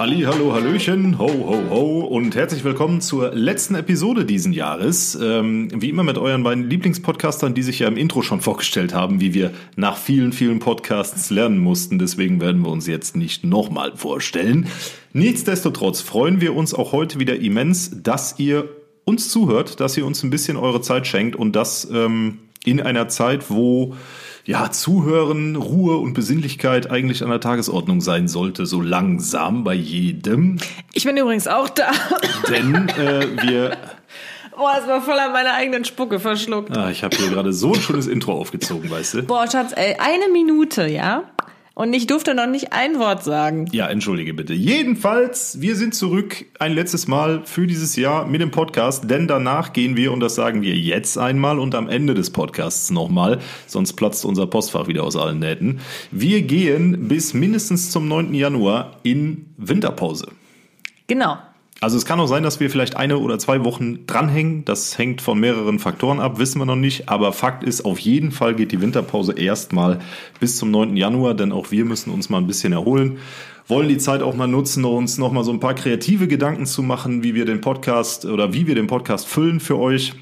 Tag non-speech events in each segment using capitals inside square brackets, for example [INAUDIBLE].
Halli, hallo, hallöchen, ho, ho, ho und herzlich willkommen zur letzten Episode diesen Jahres. Ähm, wie immer mit euren beiden Lieblingspodcastern, die sich ja im Intro schon vorgestellt haben, wie wir nach vielen, vielen Podcasts lernen mussten. Deswegen werden wir uns jetzt nicht nochmal vorstellen. Nichtsdestotrotz freuen wir uns auch heute wieder immens, dass ihr uns zuhört, dass ihr uns ein bisschen eure Zeit schenkt und das ähm, in einer Zeit, wo ja, Zuhören, Ruhe und Besinnlichkeit eigentlich an der Tagesordnung sein sollte, so langsam bei jedem. Ich bin übrigens auch da. Denn äh, wir. [LAUGHS] Oh, es war voll an meiner eigenen Spucke verschluckt. Ah, ich habe hier gerade so ein schönes Intro aufgezogen, weißt du? Boah, Schatz, ey, eine Minute, ja? Und ich durfte noch nicht ein Wort sagen. Ja, entschuldige bitte. Jedenfalls, wir sind zurück ein letztes Mal für dieses Jahr mit dem Podcast, denn danach gehen wir, und das sagen wir jetzt einmal und am Ende des Podcasts nochmal, sonst platzt unser Postfach wieder aus allen Nähten. Wir gehen bis mindestens zum 9. Januar in Winterpause. Genau. Also es kann auch sein, dass wir vielleicht eine oder zwei Wochen dranhängen. Das hängt von mehreren Faktoren ab, wissen wir noch nicht. Aber Fakt ist, auf jeden Fall geht die Winterpause erstmal bis zum 9. Januar, denn auch wir müssen uns mal ein bisschen erholen. Wollen die Zeit auch mal nutzen, uns noch mal so ein paar kreative Gedanken zu machen, wie wir den Podcast oder wie wir den Podcast füllen für euch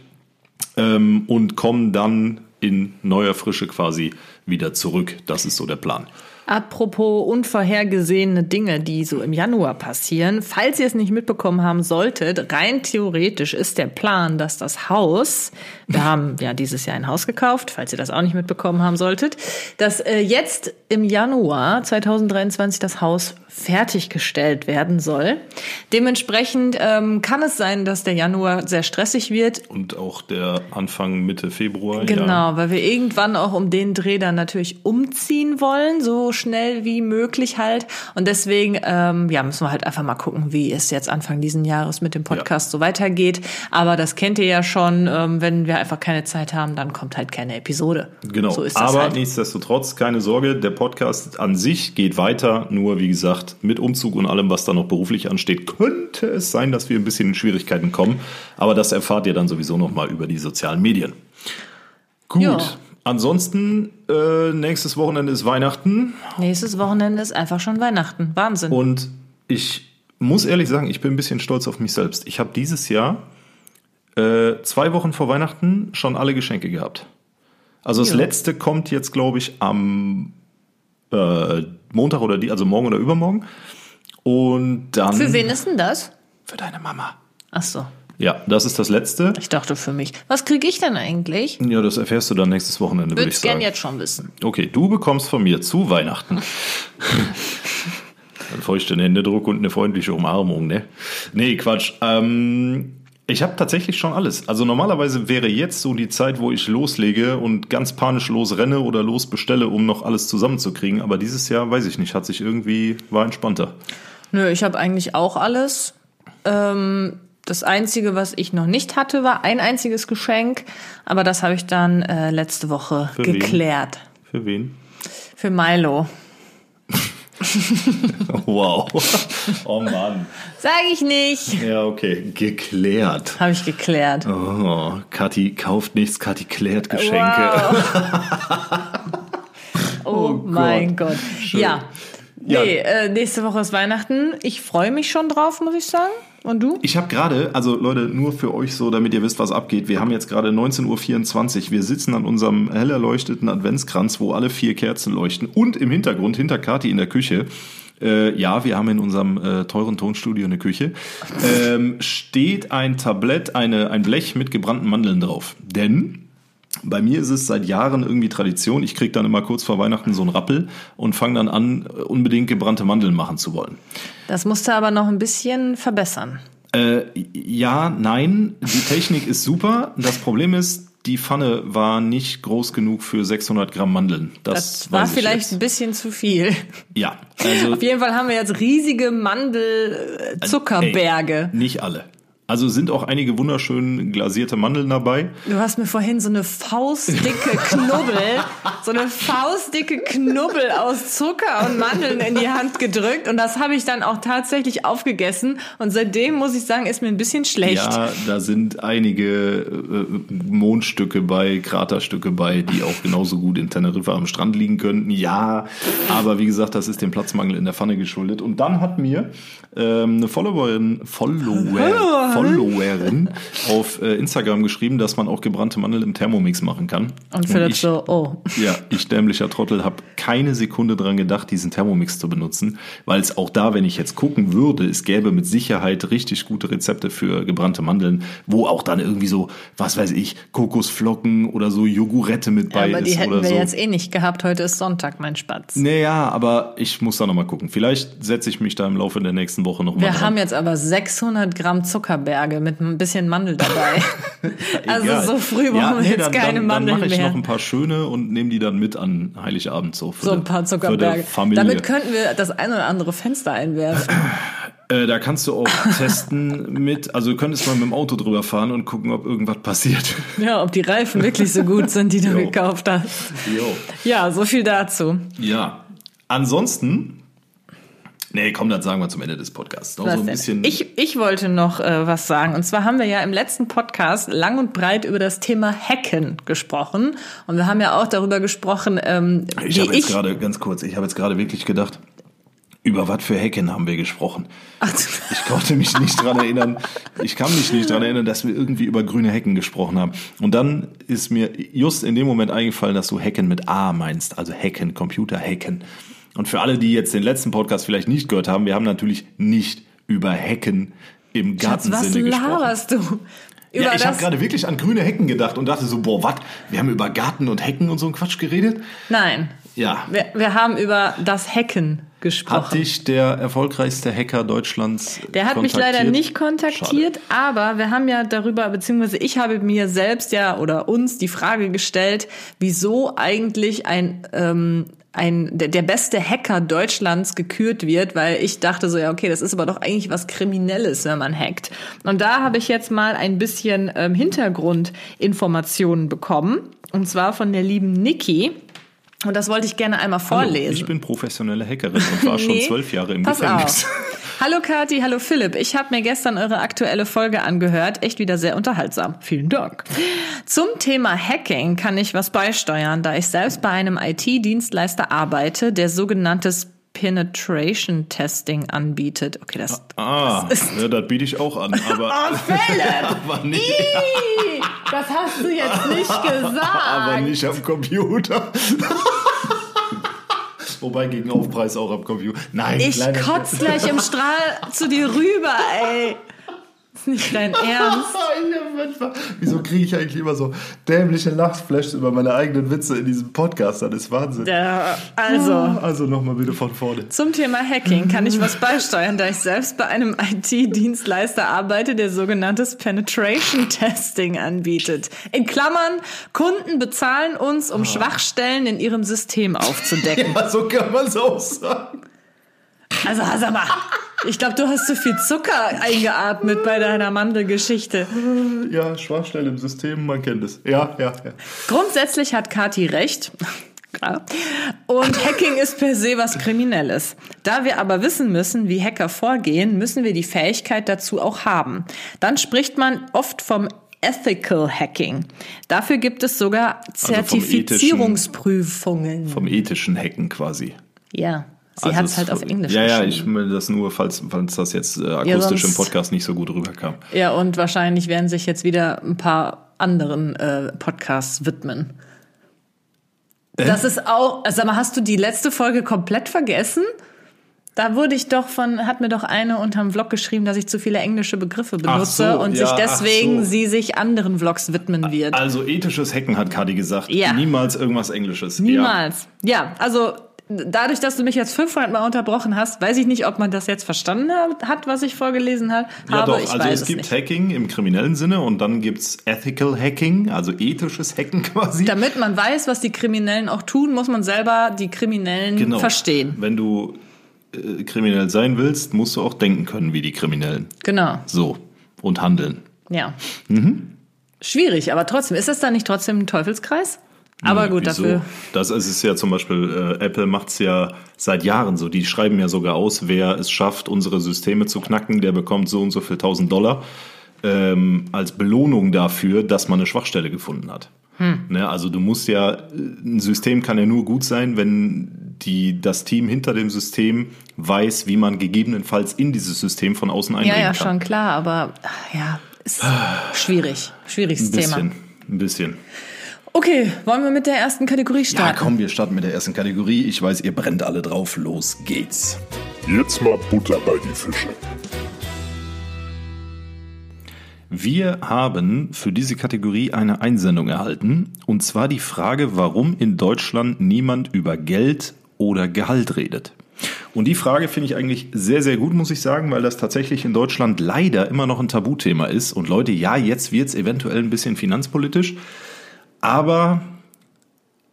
ähm, und kommen dann in neuer Frische quasi wieder zurück. Das ist so der Plan. Apropos unvorhergesehene Dinge, die so im Januar passieren. Falls ihr es nicht mitbekommen haben solltet, rein theoretisch ist der Plan, dass das Haus, wir haben [LAUGHS] ja dieses Jahr ein Haus gekauft, falls ihr das auch nicht mitbekommen haben solltet, dass äh, jetzt im Januar 2023 das Haus fertiggestellt werden soll. Dementsprechend ähm, kann es sein, dass der Januar sehr stressig wird. Und auch der Anfang Mitte Februar. Genau, ja. weil wir irgendwann auch um den Dreh dann natürlich umziehen wollen, so schnell wie möglich halt. Und deswegen ähm, ja, müssen wir halt einfach mal gucken, wie es jetzt Anfang diesen Jahres mit dem Podcast ja. so weitergeht. Aber das kennt ihr ja schon. Ähm, wenn wir einfach keine Zeit haben, dann kommt halt keine Episode. Genau. So Aber halt. nichtsdestotrotz, keine Sorge, der Podcast an sich geht weiter. Nur wie gesagt, mit Umzug und allem, was da noch beruflich ansteht, könnte es sein, dass wir ein bisschen in Schwierigkeiten kommen. Aber das erfahrt ihr dann sowieso noch mal über die sozialen Medien. Gut. Ja. Ansonsten, äh, nächstes Wochenende ist Weihnachten. Nächstes Wochenende ist einfach schon Weihnachten. Wahnsinn. Und ich muss ehrlich sagen, ich bin ein bisschen stolz auf mich selbst. Ich habe dieses Jahr äh, zwei Wochen vor Weihnachten schon alle Geschenke gehabt. Also das ja. letzte kommt jetzt, glaube ich, am äh, Montag oder die, also morgen oder übermorgen. Und dann. Für wen ist denn das? Für deine Mama. Ach so. Ja, das ist das letzte. Ich dachte für mich. Was kriege ich denn eigentlich? Ja, das erfährst du dann nächstes Wochenende, würde ich sagen. gern jetzt schon wissen. Okay, du bekommst von mir zu Weihnachten. [LAUGHS] Ein feuchten Händedruck und eine freundliche Umarmung, ne? Nee, Quatsch. Ähm, ich habe tatsächlich schon alles. Also normalerweise wäre jetzt so die Zeit, wo ich loslege und ganz panisch losrenne oder losbestelle, um noch alles zusammenzukriegen. Aber dieses Jahr, weiß ich nicht, hat sich irgendwie, war entspannter. Nö, ich habe eigentlich auch alles. Ähm, das Einzige, was ich noch nicht hatte, war ein einziges Geschenk, aber das habe ich dann äh, letzte Woche Für geklärt. Wen? Für wen? Für Milo. [LAUGHS] wow. Oh Mann. Sag ich nicht. Ja, okay. Geklärt. Habe ich geklärt. Oh, Kathi kauft nichts, Kathi klärt Geschenke. Wow. [LAUGHS] oh, oh, mein Gott. Schön. Ja. Nee, äh, nächste Woche ist Weihnachten. Ich freue mich schon drauf, muss ich sagen. Und du? Ich habe gerade, also Leute, nur für euch so, damit ihr wisst, was abgeht. Wir haben jetzt gerade 19.24 Uhr. Wir sitzen an unserem hell erleuchteten Adventskranz, wo alle vier Kerzen leuchten. Und im Hintergrund, hinter Kati in der Küche, äh, ja, wir haben in unserem äh, teuren Tonstudio eine Küche, ähm, steht ein Tablett, eine, ein Blech mit gebrannten Mandeln drauf. Denn bei mir ist es seit Jahren irgendwie Tradition. Ich kriege dann immer kurz vor Weihnachten so einen Rappel und fange dann an, unbedingt gebrannte Mandeln machen zu wollen. Das musst du aber noch ein bisschen verbessern. Äh, ja, nein, die Technik ist super. Das Problem ist, die Pfanne war nicht groß genug für 600 Gramm Mandeln. Das, das war vielleicht jetzt. ein bisschen zu viel. Ja. Also Auf jeden Fall haben wir jetzt riesige Mandelzuckerberge. Nicht alle. Also sind auch einige wunderschön glasierte Mandeln dabei. Du hast mir vorhin so eine faustdicke Knubbel, [LAUGHS] so eine faustdicke Knubbel aus Zucker und Mandeln in die Hand gedrückt und das habe ich dann auch tatsächlich aufgegessen und seitdem muss ich sagen, ist mir ein bisschen schlecht. Ja, da sind einige äh, Mondstücke bei, Kraterstücke bei, die auch genauso gut in Teneriffa am Strand liegen könnten. Ja, aber wie gesagt, das ist dem Platzmangel in der Pfanne geschuldet. Und dann hat mir ähm, eine Followerin, Follower, Followerin auf äh, Instagram geschrieben, dass man auch gebrannte Mandeln im Thermomix machen kann. Und Philipp ich, so, oh. Ja, ich dämlicher Trottel habe keine Sekunde dran gedacht, diesen Thermomix zu benutzen, weil es auch da, wenn ich jetzt gucken würde, es gäbe mit Sicherheit richtig gute Rezepte für gebrannte Mandeln, wo auch dann irgendwie so, was weiß ich, Kokosflocken oder so Jogurette mit Ja, bei aber die ist hätten wir so. jetzt eh nicht gehabt. Heute ist Sonntag, mein Spatz. Naja, aber ich muss da nochmal gucken. Vielleicht setze ich mich da im Laufe der nächsten Woche nochmal Wir dran. haben jetzt aber 600 Gramm Zuckerberge mit ein bisschen Mandel dabei. [LAUGHS] also so früh brauchen wir jetzt dann, keine dann, Mandeln Dann mache ich mehr. noch ein paar schöne und nehme die dann mit an Heiligabend so. So ein paar Zuckerberge. Damit könnten wir das ein oder andere Fenster einwerfen. Äh, da kannst du auch [LAUGHS] testen mit, also du könntest mal mit dem Auto drüber fahren und gucken, ob irgendwas passiert. [LAUGHS] ja, ob die Reifen wirklich so gut sind, die du Jo. gekauft hast. Jo. Ja, so viel dazu. Ja. Ansonsten, nee, komm, das sagen wir zum Ende des Podcasts. Noch Was so ein denn? bisschen. Ich, ich wollte noch äh, was sagen. Und zwar haben wir ja im letzten Podcast lang und breit über das Thema Hacken gesprochen. Und wir haben ja auch darüber gesprochen, ähm, ich habe jetzt gerade, ganz kurz, ich habe jetzt gerade wirklich gedacht, über was für Hacken haben wir gesprochen? Ach, Ich konnte mich nicht dran [LAUGHS] erinnern, ich kann mich nicht dran erinnern, dass wir irgendwie über grüne Hecken gesprochen haben. Und dann ist mir just in dem Moment eingefallen, dass du Hacken mit A meinst, also Hacken, Computer Hacken. Und für alle, die jetzt den letzten Podcast vielleicht nicht gehört haben, wir haben natürlich nicht über Hacken im was Gartensinne gesprochen. laberst du? Über Ja, ich habe gerade wirklich an grüne Hecken gedacht und dachte so, boah, was? Wir haben über Garten und Hecken und so einen Quatsch geredet? Nein. Ja. Wir, wir haben über das Hacken Hat gesprochen. dich der erfolgreichste Hacker Deutschlands Der hat mich leider nicht kontaktiert, aber wir haben ja darüber, beziehungsweise ich habe mir selbst ja oder uns die Frage gestellt, wieso eigentlich ein, ähm, ein der, der beste Hacker Deutschlands gekürt wird, weil ich dachte so, ja, okay, das ist aber doch eigentlich was Kriminelles, wenn man hackt. Und da habe ich jetzt mal ein bisschen ähm, Hintergrundinformationen bekommen. Und zwar von der lieben Niki. Und das wollte ich gerne einmal Hallo, vorlesen. Ich bin professionelle Hackerin und war schon [LAUGHS] Nee, zwölf Jahre im Gefängnis. Auf. Hallo Kati, hallo Philipp. Ich habe mir gestern eure aktuelle Folge angehört. Echt wieder sehr unterhaltsam. Vielen Dank. Zum Thema Hacking kann ich was beisteuern, da ich selbst bei einem IT-Dienstleister arbeite, der sogenanntes Penetration Testing anbietet. Okay, das. Ah, das ist- ja, das biete ich auch an, aber, [LAUGHS] Oh, Philipp! [LAUGHS] aber, nicht, Ih, Das hast du jetzt nicht [LAUGHS] gesagt. aber nicht am Computer. Wobei gegen Aufpreis auch am Computer. Nein, Ich kleiner kotz gleich im Strahl zu dir rüber, ey. Ist nicht dein Ernst. [LAUGHS] Wieso kriege ich eigentlich immer so dämliche Lachflashs über meine eigenen Witze in diesem Podcast? Das ist Wahnsinn. Ja, also. Also nochmal bitte von vorne. Zum Thema Hacking kann ich was beisteuern, da ich selbst bei einem IT-Dienstleister arbeite, der sogenanntes Penetration Testing anbietet. In Klammern, Kunden bezahlen uns, um Schwachstellen in ihrem System aufzudecken. [LAUGHS] Ja, so kann man es auch sagen. Also, sag mal, ich glaube, du hast zu viel Zucker eingeatmet bei deiner Mandelgeschichte. Ja, Schwachstelle im System, man kennt es. Ja, ja, ja. Grundsätzlich hat Kati recht. Klar. Und Hacking ist per se was Kriminelles. Da wir aber wissen müssen, wie Hacker vorgehen, müssen wir die Fähigkeit dazu auch haben. Dann spricht man oft vom Ethical Hacking. Dafür gibt es sogar vom Zertifizierungsprüfungen. Vom ethischen Hacken quasi. ja, sie Also hat es halt auf Englisch Ja, ja, ich will das nur, falls, falls das jetzt äh, akustisch sonst- im Podcast nicht so gut rüberkam. Ja, und wahrscheinlich werden sich jetzt wieder ein paar anderen äh, Podcasts widmen. Das ist auch, sag mal, hast du die letzte Folge komplett vergessen? Da wurde ich doch von, hat mir doch eine unterm Vlog geschrieben, dass ich zu viele englische Begriffe benutze so, und ja, sich deswegen so. sie sich anderen Vlogs widmen wird. Also ethisches Hacken hat Kadi gesagt. Ja. Niemals irgendwas Englisches. Niemals. Ja. also dadurch, dass du mich jetzt 500 Mal unterbrochen hast, weiß ich nicht, ob man das jetzt verstanden hat, was ich vorgelesen hat, Ja, habe. doch, ich also es es gibt nicht. Hacking im kriminellen Sinne und dann gibt's Ethical Hacking, also ethisches Hacken [LAUGHS] quasi. Damit man weiß, was die Kriminellen auch tun, muss man selber die Kriminellen Genau. verstehen. Wenn du äh, kriminell sein willst, musst du auch denken können wie die Kriminellen. Genau. So. und handeln. Ja. Schwierig, aber trotzdem, ist das dann nicht trotzdem ein Teufelskreis? Aber Hm, gut, wieso? dafür. Das ist es ja zum Beispiel, äh, Apple macht's ja seit Jahren so. Die schreiben ja sogar aus, wer es schafft, unsere Systeme zu knacken, der bekommt so und so viel tausend Dollar ähm, als Belohnung dafür, dass man eine Schwachstelle gefunden hat. Hm. Ne, also du musst ja, äh, ein System kann ja nur gut sein, wenn die, das Team hinter dem System weiß, wie man gegebenenfalls in dieses System von außen Ja, eindringen ja, kann. schon klar, aber ja, ist schwierig. Schwieriges Ein bisschen, Thema. ein bisschen. Okay, wollen wir mit der ersten Kategorie Ja, starten? komm, wir starten mit der ersten Kategorie. Ich weiß, ihr brennt alle drauf. Los geht's. Jetzt mal Butter bei die Fische. Wir haben für diese Kategorie eine Einsendung erhalten, und zwar die Frage, warum in Deutschland niemand über Geld oder Gehalt redet. Und die Frage finde ich eigentlich sehr, sehr gut, muss ich sagen, weil das tatsächlich in Deutschland leider immer noch ein Tabuthema ist. Und Leute, ja, jetzt wird es eventuell ein bisschen finanzpolitisch, aber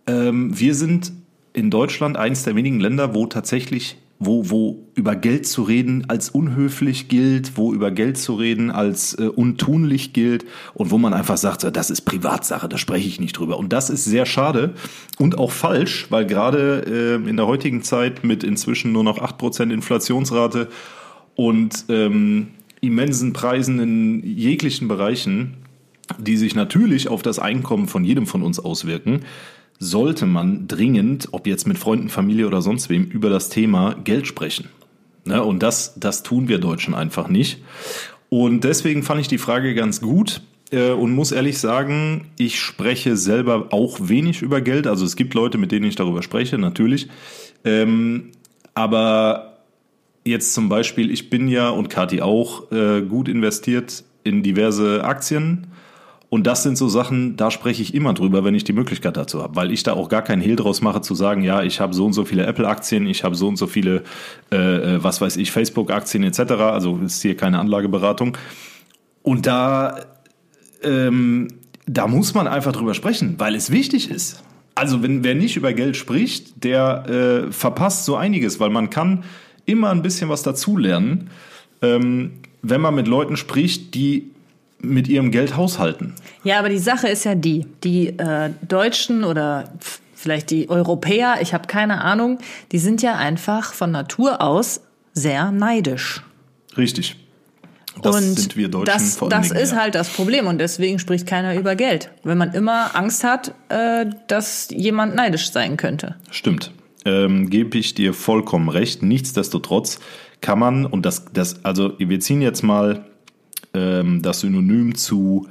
ähm, wir sind in Deutschland eines der wenigen Länder, wo tatsächlich, wo, wo über Geld zu reden als unhöflich gilt, wo über Geld zu reden als äh, untunlich gilt und wo man einfach sagt, das ist Privatsache, da spreche ich nicht drüber. Und das ist sehr schade und auch falsch, weil gerade äh, in der heutigen Zeit mit inzwischen nur noch 8% Inflationsrate und ähm, immensen Preisen in jeglichen Bereichen, die sich natürlich auf das Einkommen von jedem von uns auswirken, sollte man dringend, ob jetzt mit Freunden, Familie oder sonst wem, über das Thema Geld sprechen. Ne, und das, das tun wir Deutschen einfach nicht. Und deswegen fand ich die Frage ganz gut äh, und muss ehrlich sagen, ich spreche selber auch wenig über Geld. Also es gibt Leute, mit denen ich darüber spreche, natürlich. Ähm, aber jetzt zum Beispiel, ich bin ja und Kathi auch äh, gut investiert in diverse Aktien. Und das sind so Sachen, da spreche ich immer drüber, wenn ich die Möglichkeit dazu habe, weil ich da auch gar keinen Hehl draus mache zu sagen, ja, ich habe so und so viele Apple-Aktien, ich habe so und so viele, äh, was weiß ich, Facebook-Aktien etc. Also ist hier keine Anlageberatung. Und da, ähm, da muss man einfach drüber sprechen, weil es wichtig ist. Also wenn wer nicht über Geld spricht, der äh, verpasst so einiges, weil man kann immer ein bisschen was dazulernen, ähm, wenn man mit Leuten spricht, die mit ihrem Geld haushalten. Ja, aber die Sache ist ja die, die äh, Deutschen oder vielleicht die Europäer, ich habe keine Ahnung, die sind ja einfach von Natur aus sehr neidisch. Richtig. Das und sind wir Deutschen das, vor das Dingen, ist ja. halt das Problem und deswegen spricht keiner über Geld. Wenn man immer Angst hat, äh, dass jemand neidisch sein könnte. Stimmt. Ähm, Gebe ich dir vollkommen recht. Nichtsdestotrotz kann man, und das, das, also wir ziehen jetzt mal ähm, das Synonym zu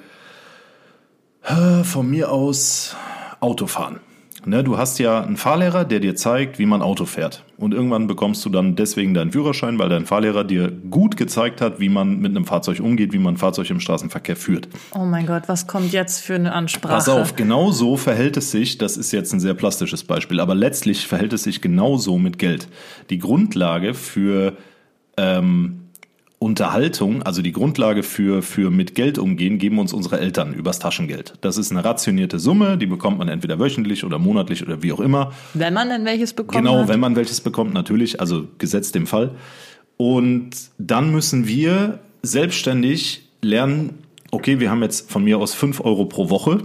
äh, von mir aus Autofahren. Ne, du hast ja einen Fahrlehrer, der dir zeigt, wie man Auto fährt. Und irgendwann bekommst du dann deswegen deinen Führerschein, weil dein Fahrlehrer dir gut gezeigt hat, wie man mit einem Fahrzeug umgeht, wie man ein Fahrzeug im Straßenverkehr führt. Oh mein Gott, was kommt jetzt für eine Ansprache? Pass auf, genau so verhält es sich, das ist jetzt ein sehr plastisches Beispiel, aber letztlich verhält es sich genauso mit Geld. Die Grundlage für ähm, Unterhaltung, also die Grundlage für, für mit Geld umgehen, geben uns unsere Eltern übers Taschengeld. Das ist eine rationierte Summe, die bekommt man entweder wöchentlich oder monatlich oder wie auch immer. Wenn man denn welches bekommen Genau, hat? wenn man welches bekommt, natürlich, also gesetzt dem Fall. Und dann müssen wir selbstständig lernen, okay, wir haben jetzt von mir aus 5 Euro pro Woche.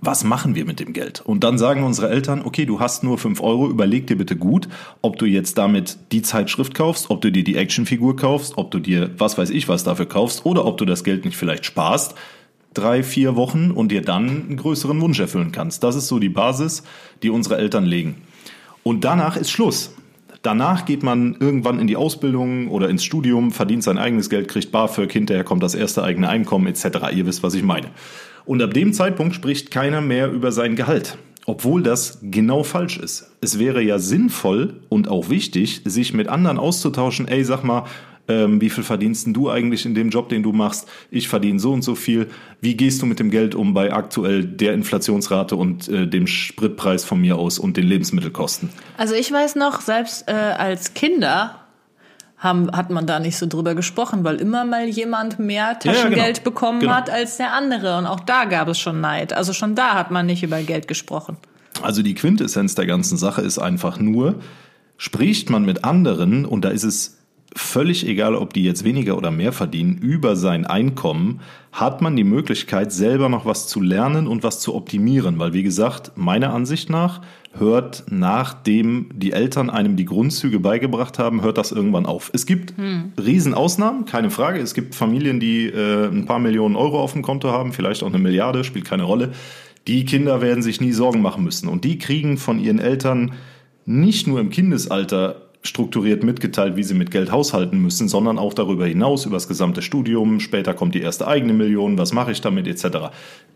Was machen wir mit dem Geld? Und dann sagen unsere Eltern, okay, du hast nur 5 Euro, überleg dir bitte gut, ob du jetzt damit die Zeitschrift kaufst, ob du dir die Actionfigur kaufst, ob du dir was weiß ich was dafür kaufst oder ob du das Geld nicht vielleicht sparst drei, vier Wochen und dir dann einen größeren Wunsch erfüllen kannst. Das ist so die Basis, die unsere Eltern legen. Und danach ist Schluss. Danach geht man irgendwann in die Ausbildung oder ins Studium, verdient sein eigenes Geld, kriegt BAföG, hinterher kommt das erste eigene Einkommen etc. Ihr wisst, was ich meine. Und ab dem Zeitpunkt spricht keiner mehr über sein Gehalt. Obwohl das genau falsch ist. Es wäre ja sinnvoll und auch wichtig, sich mit anderen auszutauschen. Ey, sag mal, ähm, wie viel verdienst denn du eigentlich in dem Job, den du machst? Ich verdiene so und so viel. Wie gehst du mit dem Geld um bei aktuell der Inflationsrate und äh, dem Spritpreis von mir aus und den Lebensmittelkosten? Also ich weiß noch, selbst äh, als Kinder haben, hat man da nicht so drüber gesprochen, weil immer mal jemand mehr ja, Taschengeld genau. bekommen Genau. hat als der andere. Und auch da gab es schon Neid. Also schon da hat man nicht über Geld gesprochen. Also die Quintessenz der ganzen Sache ist einfach nur, spricht man mit anderen, und da ist es völlig egal, ob die jetzt weniger oder mehr verdienen, über sein Einkommen hat man die Möglichkeit, selber noch was zu lernen und was zu optimieren. Weil, wie gesagt, meiner Ansicht nach hört, nachdem die Eltern einem die Grundzüge beigebracht haben, hört das irgendwann auf. Es gibt hm. Riesenausnahmen, keine Frage. Es gibt Familien, die äh, ein paar Millionen Euro auf dem Konto haben, vielleicht auch eine Milliarde, spielt keine Rolle. Die Kinder werden sich nie Sorgen machen müssen. Und die kriegen von ihren Eltern nicht nur im Kindesalter strukturiert mitgeteilt, wie sie mit Geld haushalten müssen, sondern auch darüber hinaus, über das gesamte Studium. Später kommt die erste eigene Million, was mache ich damit, etc.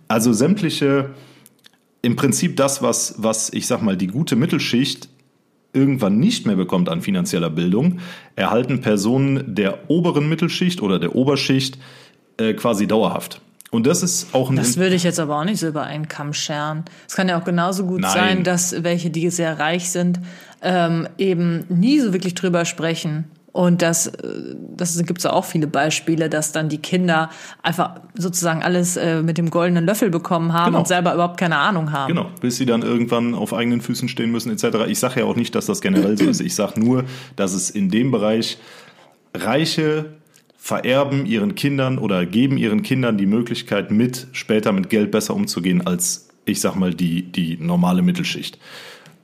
Also sämtliche, im Prinzip das, was, was ich sag mal, die gute Mittelschicht irgendwann nicht mehr bekommt an finanzieller Bildung, erhalten Personen der oberen Mittelschicht oder der Oberschicht äh, quasi dauerhaft. Und das ist auch ein. Das würde ich jetzt aber auch nicht so über einen Kamm scheren. Es kann ja auch genauso gut Nein. sein, dass welche, die sehr reich sind, ähm, eben nie so wirklich drüber sprechen. Und das, äh, das gibt es auch viele Beispiele, dass dann die Kinder einfach sozusagen alles äh, mit dem goldenen Löffel bekommen haben genau. und selber überhaupt keine Ahnung haben. Genau, bis sie dann irgendwann auf eigenen Füßen stehen müssen etc. Ich sage ja auch nicht, dass das generell so ist. Ich sage nur, dass es in dem Bereich reiche vererben ihren Kindern oder geben ihren Kindern die Möglichkeit, mit später mit Geld besser umzugehen als, ich sag mal, die, die normale Mittelschicht.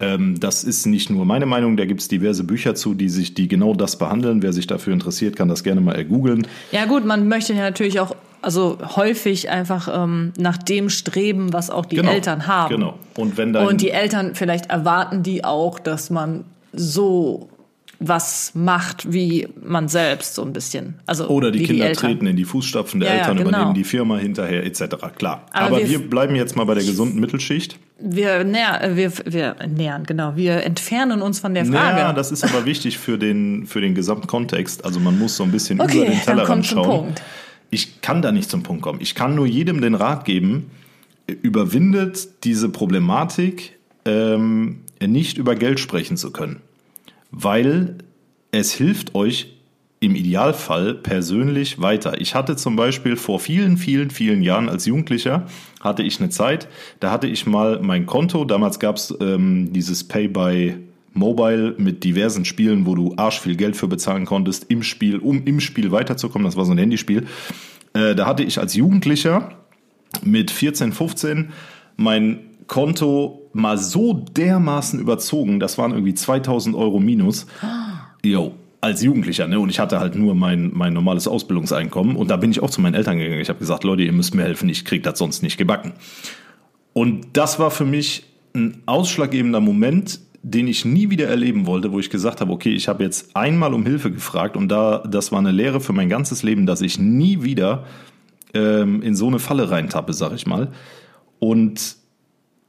Ähm, das ist nicht nur meine Meinung, da gibt es diverse Bücher zu, die sich, die genau das behandeln. Wer sich dafür interessiert, kann das gerne mal ergoogeln. Ja gut, man möchte ja natürlich auch also häufig einfach ähm, nach dem streben, was auch die genau, Eltern haben. Genau. Und wenn dann und die Eltern vielleicht erwarten die auch, dass man so was macht wie man selbst so ein bisschen. Also Oder die Kinder die treten in die Fußstapfen der ja, Eltern, genau. übernehmen die Firma hinterher etc. Klar. Aber, Aber wir, wir, bleiben jetzt mal bei der gesunden Mittelschicht. Wir, näher, wir, wir nähern, genau. Wir entfernen uns von der Frage. Ja, das ist aber wichtig für den, für den gesamten Kontext. Also man muss so ein bisschen okay, über den Tellerrand schauen. Ich kann da nicht zum Punkt kommen. Ich kann nur jedem den Rat geben, überwindet diese Problematik, ähm, nicht über Geld sprechen zu können weil es hilft euch im Idealfall persönlich weiter. Ich hatte zum Beispiel vor vielen, vielen, vielen Jahren als Jugendlicher, hatte ich eine Zeit, da hatte ich mal mein Konto, damals gab es ähm, dieses Pay by Mobile mit diversen Spielen, wo du arsch viel Geld für bezahlen konntest im Spiel, um im Spiel weiterzukommen. Das war so ein Handyspiel. Äh, da hatte ich als Jugendlicher mit 14, 15 mein Konto mal so dermaßen überzogen, das waren irgendwie 2000 Euro minus. Jo, als Jugendlicher, ne? Und ich hatte halt nur mein, mein normales Ausbildungseinkommen. Und da bin ich auch zu meinen Eltern gegangen. Ich habe gesagt, Leute, ihr müsst mir helfen, ich krieg das sonst nicht gebacken. Und das war für mich ein ausschlaggebender Moment, den ich nie wieder erleben wollte, wo ich gesagt habe, okay, ich habe jetzt einmal um Hilfe gefragt und da, das war eine Lehre für mein ganzes Leben, dass ich nie wieder ähm, in so eine Falle reintappe, sag ich mal. Und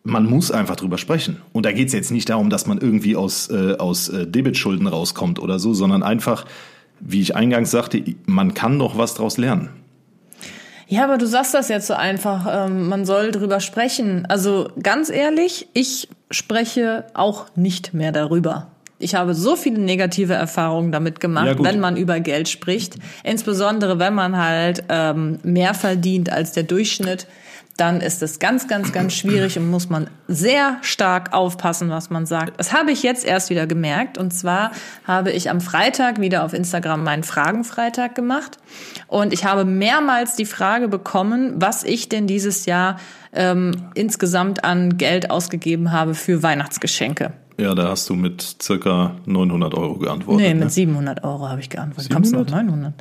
man muss einfach drüber sprechen. Und da geht es jetzt nicht darum, dass man irgendwie aus, äh, aus äh, Debitschulden rauskommt oder so, sondern einfach, wie ich eingangs sagte, man kann doch was draus lernen. Ja, aber du sagst das jetzt so einfach, ähm, man soll drüber sprechen. Also ganz ehrlich, ich spreche auch nicht mehr darüber. Ich habe so viele negative Erfahrungen damit gemacht, ja, wenn man über Geld spricht. Insbesondere wenn man halt ähm, mehr verdient als der Durchschnitt dann ist es ganz, ganz, ganz schwierig und muss man sehr stark aufpassen, was man sagt. Das habe ich jetzt erst wieder gemerkt. Und zwar habe ich am Freitag wieder auf Instagram meinen Fragenfreitag gemacht. Und ich habe mehrmals die Frage bekommen, was ich denn dieses Jahr ähm, insgesamt an Geld ausgegeben habe für Weihnachtsgeschenke. Ja, da hast du mit circa 900 Euro geantwortet. Nee, mit ne? 700 Euro habe ich geantwortet. 700? Kommst du noch 900?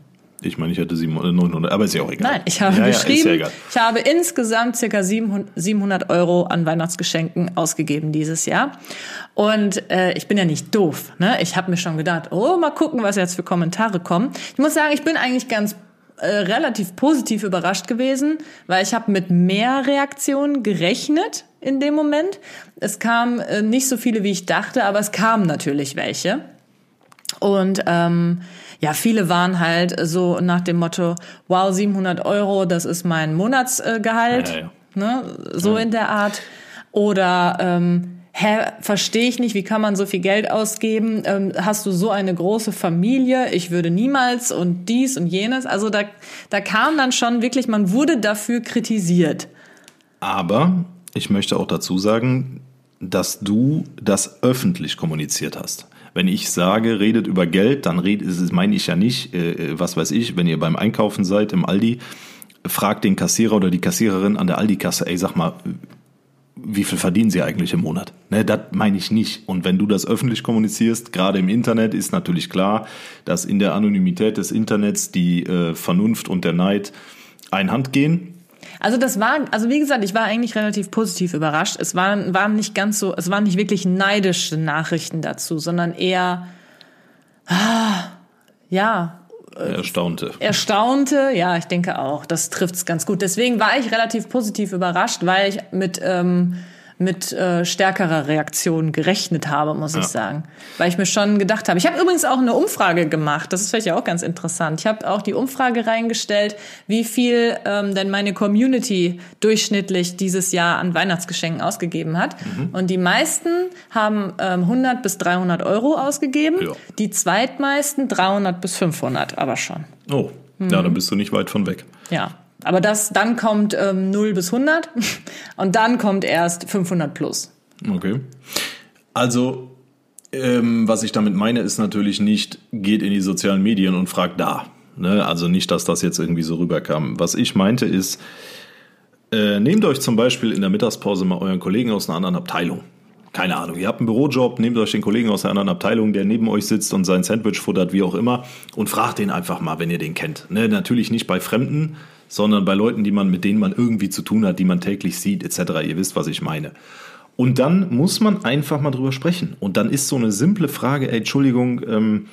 Ich meine, ich hätte 700, 900, aber ist ja auch egal. Nein, ich habe ja, geschrieben, ja, ich habe insgesamt circa 700 Euro an Weihnachtsgeschenken ausgegeben dieses Jahr. Und äh, ich bin ja nicht doof. Ne? Ich habe mir schon gedacht, oh, mal gucken, was jetzt für Kommentare kommen. Ich muss sagen, ich bin eigentlich ganz äh, relativ positiv überrascht gewesen, weil ich habe mit mehr Reaktionen gerechnet in dem Moment. Es kam äh, nicht so viele, wie ich dachte, aber es kamen natürlich welche. Und ähm, ja, viele waren halt so nach dem Motto, wow, 700 Euro, das ist mein Monatsgehalt, ja, ja. Ne? so in der Art. Oder ähm, hä, verstehe ich nicht, wie kann man so viel Geld ausgeben? Ähm, hast du so eine große Familie? Ich würde niemals und dies und jenes. Also da, da kam dann schon wirklich, man wurde dafür kritisiert. Aber ich möchte auch dazu sagen, dass du das öffentlich kommuniziert hast. Wenn ich sage, redet über Geld, dann red, meine ich ja nicht, äh, was weiß ich, wenn ihr beim Einkaufen seid im Aldi, fragt den Kassierer oder die Kassiererin an der Aldi-Kasse, ey, sag mal, wie viel verdienen sie eigentlich im Monat? Ne, das meine ich nicht. Und wenn du das öffentlich kommunizierst, gerade im Internet, ist natürlich klar, dass in der Anonymität des Internets die äh, Vernunft und der Neid einhand gehen. Also das war, also wie gesagt, ich war eigentlich relativ positiv überrascht. Es waren, waren nicht ganz so, es waren nicht wirklich neidische Nachrichten dazu, sondern eher, ah, ja, Erstaunte. Erstaunte, ja, ich denke auch. Das trifft's ganz gut. Deswegen war ich relativ positiv überrascht, weil ich mit ähm, mit äh, stärkerer Reaktion gerechnet habe, muss ja. ich sagen. Weil ich mir schon gedacht habe. Ich habe übrigens auch eine Umfrage gemacht. Das ist vielleicht auch ganz interessant. Ich habe auch die Umfrage reingestellt, wie viel ähm, denn meine Community durchschnittlich dieses Jahr an Weihnachtsgeschenken ausgegeben hat. Mhm. Und die meisten haben ähm, 100 bis 300 Euro ausgegeben. Ja. Die zweitmeisten 300 bis 500, aber schon. Oh, mhm. ja, dann bist du nicht weit von weg. Ja. Aber das, dann kommt ähm, 0 bis 100 [LAUGHS] und dann kommt erst 500 plus. Okay. Also, ähm, was ich damit meine, ist natürlich nicht, geht in die sozialen Medien und fragt da. Ne? Also nicht, dass das jetzt irgendwie so rüberkam. Was ich meinte ist, äh, nehmt euch zum Beispiel in der Mittagspause mal euren Kollegen aus einer anderen Abteilung. Keine Ahnung, ihr habt einen Bürojob, nehmt euch den Kollegen aus einer anderen Abteilung, der neben euch sitzt und sein Sandwich futtert, wie auch immer, und fragt den einfach mal, wenn ihr den kennt. Ne? Natürlich nicht bei Fremden, sondern bei Leuten, die man, mit denen man irgendwie zu tun hat, die man täglich sieht, etc. Ihr wisst, was ich meine. Und dann muss man einfach mal drüber sprechen. Und dann ist so eine simple Frage, ey, Entschuldigung, ähm,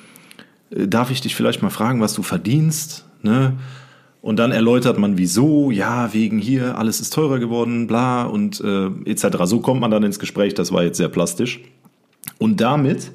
äh, darf ich dich vielleicht mal fragen, was du verdienst? Ne? Und dann erläutert man, wieso, ja, wegen hier, alles ist teurer geworden, bla und äh, etc. So kommt man dann ins Gespräch, das war jetzt sehr plastisch. Und damit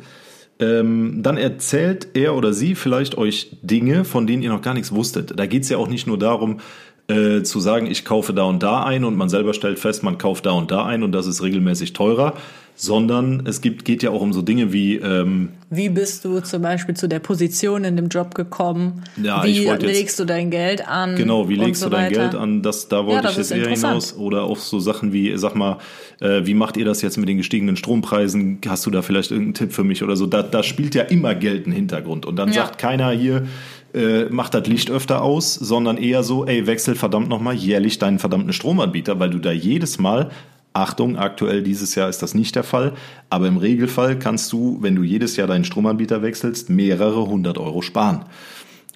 ähm, dann erzählt er oder sie vielleicht euch Dinge, von denen ihr noch gar nichts wusstet. Da geht es ja auch nicht nur darum, äh, zu sagen, ich kaufe da und da ein und man selber stellt fest, man kauft da und da ein und das ist regelmäßig teurer, sondern es gibt, geht ja auch um so Dinge wie ähm, Wie bist du zum Beispiel zu der Position in dem Job gekommen? Ja, wie ich legst jetzt, du dein Geld an? Genau, wie legst so du dein weiter? Geld an? Das, da wollte ja, ich jetzt eher hinaus. Oder auch so Sachen wie, sag mal, äh, wie macht ihr das jetzt mit den gestiegenen Strompreisen? Hast du da vielleicht irgendeinen Tipp für mich oder so? Da, da spielt ja immer Geld einen Hintergrund. Und dann ja. sagt keiner hier, äh, macht das Licht öfter aus, sondern eher so, ey, wechsel verdammt nochmal jährlich deinen verdammten Stromanbieter, weil du da jedes Mal Achtung, aktuell dieses Jahr ist das nicht der Fall, aber im Regelfall kannst du, wenn du jedes Jahr deinen Stromanbieter wechselst, mehrere hundert Euro sparen.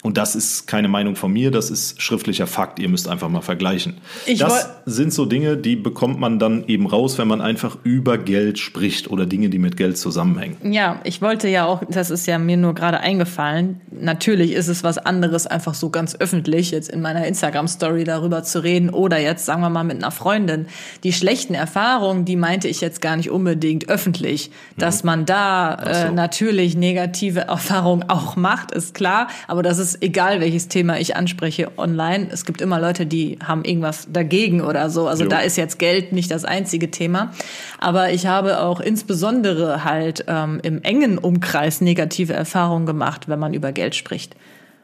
Und das ist keine Meinung von mir, das ist schriftlicher Fakt. Ihr müsst einfach mal vergleichen. Ich das sind so Dinge, die bekommt man dann eben raus, wenn man einfach über Geld spricht oder Dinge, die mit Geld zusammenhängen. Ja, ich wollte ja auch, das ist ja mir nur gerade eingefallen. Natürlich ist es was anderes, einfach so ganz öffentlich jetzt in meiner Instagram-Story darüber zu reden oder jetzt, sagen wir mal, mit einer Freundin. Die schlechten Erfahrungen, die meinte ich jetzt gar nicht unbedingt öffentlich. Dass mhm. man da so. äh, natürlich negative Erfahrungen auch macht, ist klar. Aber das ist ist egal, welches Thema ich anspreche online. Es gibt immer Leute, die haben irgendwas dagegen oder so. Also jo. da ist jetzt Geld nicht das einzige Thema. Aber ich habe auch insbesondere halt ähm, im engen Umkreis negative Erfahrungen gemacht, wenn man über Geld spricht.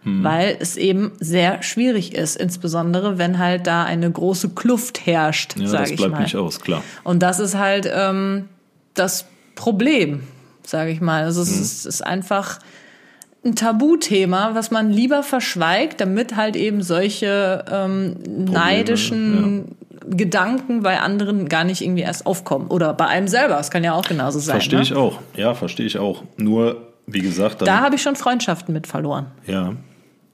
Hm. Weil es eben sehr schwierig ist, insbesondere wenn halt da eine große Kluft herrscht, ja, sage ich mal. Das bleibt nicht aus, klar. Und das ist halt ähm, das Problem, sage ich mal. Also es hm. ist, ist einfach ein Tabuthema, was man lieber verschweigt, damit halt eben solche ähm, neidischen ja. Gedanken bei anderen gar nicht irgendwie erst aufkommen. Oder bei einem selber, das kann ja auch genauso sein. Verstehe ne? ich auch, ja, verstehe ich auch. Nur, wie gesagt, da habe ich schon Freundschaften mit verloren. Ja,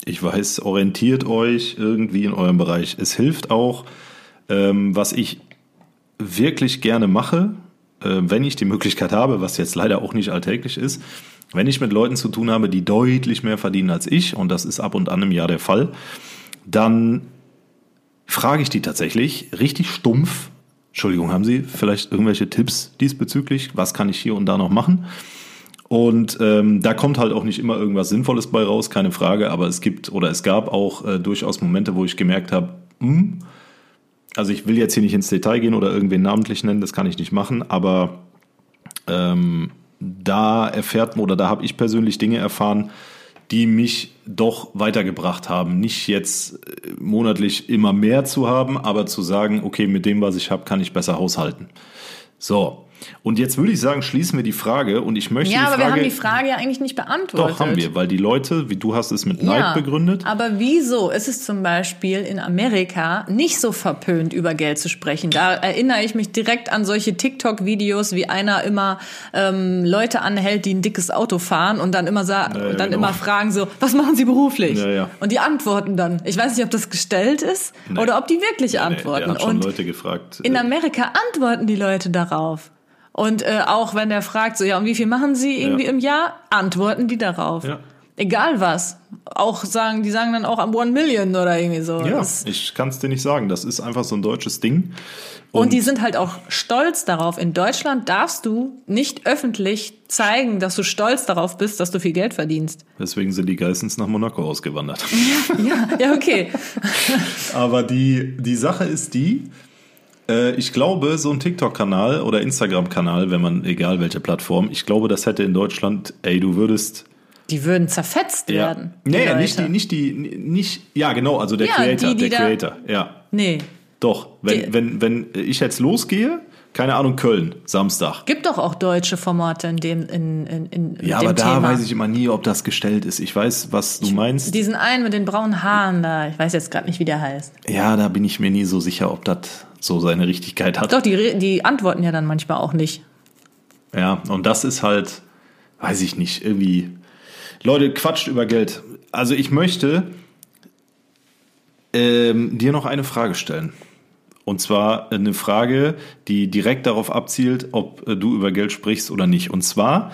ich weiß, orientiert euch irgendwie in eurem Bereich. Es hilft auch, ähm, was ich wirklich gerne mache, äh, wenn ich die Möglichkeit habe, was jetzt leider auch nicht alltäglich ist, wenn ich mit Leuten zu tun habe, die deutlich mehr verdienen als ich, und das ist ab und an im Jahr der Fall, dann frage ich die tatsächlich richtig stumpf. Entschuldigung, haben Sie vielleicht irgendwelche Tipps diesbezüglich? Was kann ich hier und da noch machen? Und ähm, da kommt halt auch nicht immer irgendwas Sinnvolles bei raus, keine Frage. Aber es gibt oder es gab auch äh, durchaus Momente, wo ich gemerkt habe, hm, also ich will jetzt hier nicht ins Detail gehen oder irgendwen namentlich nennen, das kann ich nicht machen. Aber ähm, da erfährt man oder da habe ich persönlich Dinge erfahren, die mich doch weitergebracht haben. Nicht jetzt äh, monatlich immer mehr zu haben, aber zu sagen, okay, mit dem, was ich habe, kann ich besser haushalten. So. Und jetzt würde ich sagen, schließen wir die Frage und ich möchte Ja, aber Frage. wir haben die Frage ja eigentlich nicht beantwortet. Doch, haben wir, weil die Leute, wie du hast es mit Neid begründet. Aber wieso ist es zum Beispiel in Amerika nicht so verpönt, über Geld zu sprechen? Da erinnere ich mich direkt an solche TikTok-Videos, wie einer immer ähm, Leute anhält, die ein dickes Auto fahren und dann immer sa Ja, ja, und dann genau. immer fragen so, was machen sie beruflich? Ja, ja. Und die antworten dann. Ich weiß nicht, ob das gestellt ist oder ob die wirklich Nee, antworten. der hat schon und Leute gefragt. in äh, Amerika antworten die Leute darauf. Und äh, auch wenn der fragt, so ja, und wie viel machen sie irgendwie Ja. im Jahr, antworten die darauf. Ja. Egal was. Auch sagen, die sagen dann auch am One Million oder irgendwie so. ja, Das- ich kann es dir nicht sagen. Das ist einfach so ein deutsches Ding. und die sind halt auch stolz darauf. In Deutschland darfst du nicht öffentlich zeigen, dass du stolz darauf bist, dass du viel Geld verdienst. Deswegen sind die Geissens nach Monaco ausgewandert. [LAUGHS] Ja, ja, okay. Aber die, die Sache ist die, äh, ich glaube, so ein TikTok-Kanal oder Instagram-Kanal, wenn man, egal welche Plattform, ich glaube, das hätte in Deutschland, ey, du würdest. Die würden zerfetzt werden. die Nee, Leute. nicht die, nicht die, nicht, ja, genau, also der Ja, Creator, die, die der Creator, ja. Nee. Doch, wenn, Die- wenn, wenn ich jetzt losgehe, keine Ahnung, Köln, Samstag. Gibt doch auch deutsche Formate in dem, in, in, in Ja, dem aber da Thema. weiß ich immer nie, ob das gestellt ist. Ich weiß, was du meinst. Diesen einen mit den braunen Haaren da, ich weiß jetzt gerade nicht, wie der heißt. Ja, da bin ich mir nie so sicher, ob das so seine Richtigkeit hat. Doch, die, die antworten ja dann manchmal auch nicht. Ja, und das ist halt, weiß ich nicht, irgendwie. Leute, quatscht über Geld. Also ich möchte ähm, dir noch eine Frage stellen. Und zwar eine Frage, die direkt darauf abzielt, ob äh, du über Geld sprichst oder nicht. Und zwar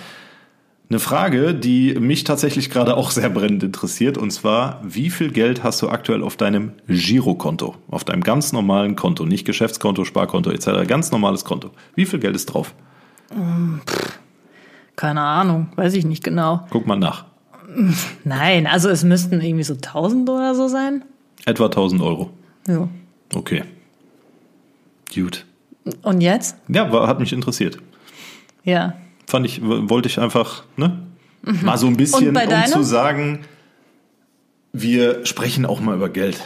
eine Frage, die mich tatsächlich gerade auch sehr brennend interessiert. Und zwar, wie viel Geld hast du aktuell auf deinem Girokonto? Auf deinem ganz normalen Konto, nicht Geschäftskonto, Sparkonto etc. Ganz normales Konto. Wie viel Geld ist drauf? Keine Ahnung, weiß ich nicht genau. Guck mal nach. [LAUGHS] Nein, also es müssten irgendwie so 1000 oder so sein. Etwa 1000 Euro. Ja. Okay. Gut. Und jetzt? Ja, war, hat mich interessiert. Ja. Fand ich, wollte ich einfach, ne? Mal so ein bisschen, Mhm. Um zu sagen, wir sprechen auch mal über Geld.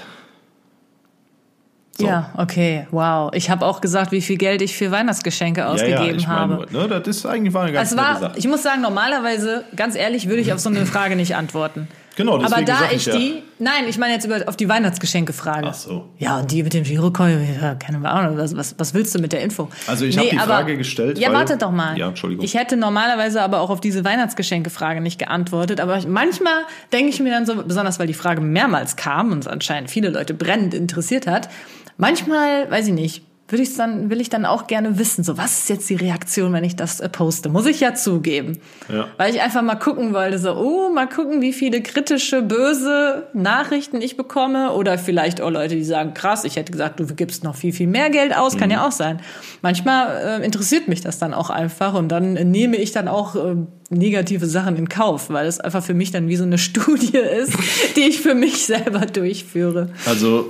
So. Ja, okay, wow. Ich habe auch gesagt, wie viel Geld ich für Weihnachtsgeschenke ja, ausgegeben ja, ich habe. nur, ne, das ist eigentlich war eine ganz es war, Sache. ich muss sagen, normalerweise, ganz ehrlich, würde ich auf so eine Frage nicht antworten. Genau, deswegen Aber da ich ich ja. die, nein, ich meine jetzt über, auf die Weihnachtsgeschenke-Frage. Ach so. Ja, und die mit dem Girokonto, ja, keine Ahnung, was, was, was willst du mit der Info? Also ich hab die Frage gestellt, Ja, weil- wartet doch mal. Ja, Entschuldigung. Ich hätte normalerweise aber auch auf diese Weihnachtsgeschenke-Frage nicht geantwortet, aber ich- manchmal denke ich mir dann so, besonders weil die Frage mehrmals kam und es anscheinend viele Leute brennend interessiert hat, manchmal, weiß ich nicht, würde ich dann, will ich dann auch gerne wissen, so was ist jetzt die Reaktion, wenn ich das äh, poste? Muss ich ja zugeben. Ja. Weil ich einfach mal gucken wollte, so, oh, mal gucken, wie viele kritische, böse Nachrichten ich bekomme. Oder vielleicht auch Leute, die sagen, krass, ich hätte gesagt, du gibst noch viel, viel mehr Geld aus. Kann Mhm. ja auch sein. Manchmal äh, interessiert mich das dann auch einfach und dann äh, nehme ich dann auch äh, negative Sachen in Kauf, weil es einfach für mich dann wie so eine [LAUGHS] Studie ist, die ich für mich selber durchführe. Also,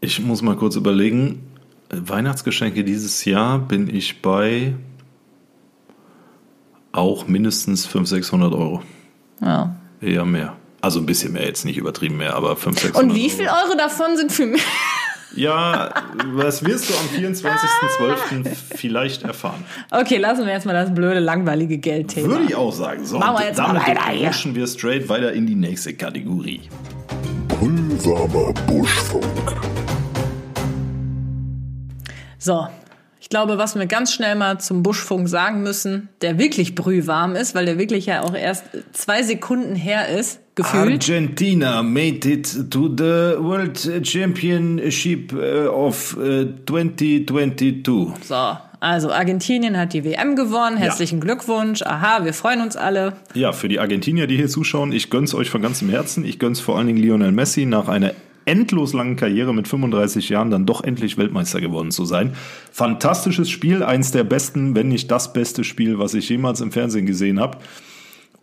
ich muss mal kurz überlegen. Weihnachtsgeschenke dieses Jahr bin ich bei auch mindestens 500, 600 Euro. Ja. Eher mehr. Also ein bisschen mehr, jetzt nicht übertrieben mehr, aber 500, 600 Und wie viel Euro davon sind für mich? Ja, das wirst du am 24.12. [LAUGHS] vielleicht erfahren. Okay, lassen wir jetzt mal das blöde, langweilige Geldthema. Würde ich auch sagen. So, Machen wir jetzt mal damit weiter hier. rutschen wir straight weiter in die nächste Kategorie. Brühwarmer Buschfunk. So, ich glaube, was wir ganz schnell mal zum Buschfunk sagen müssen, der wirklich brühwarm ist, weil der wirklich ja auch erst zwei Sekunden her ist, gefühlt. Argentina made it to the World Championship äh, of äh, 2022. So, also Argentinien hat die WM gewonnen. Herzlichen Glückwunsch. Aha, wir freuen uns alle. Ja, für die Argentinier, die hier zuschauen, ich gönn's euch von ganzem Herzen. Ich gönn's vor allen Dingen Lionel Messi nach einer endlos langen Karriere mit 35 Jahren dann doch endlich Weltmeister geworden zu sein. Fantastisches Spiel, eins der besten, wenn nicht das beste Spiel, was ich jemals im Fernsehen gesehen habe.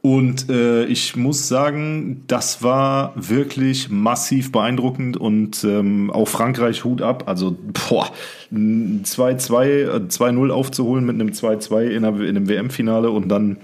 Und äh, ich muss sagen, das war wirklich massiv beeindruckend und ähm, auch Frankreich Hut ab. Also, boah, ein 2-2, äh, 2-0 aufzuholen mit einem 2-2 in, in einem WM-Finale und dann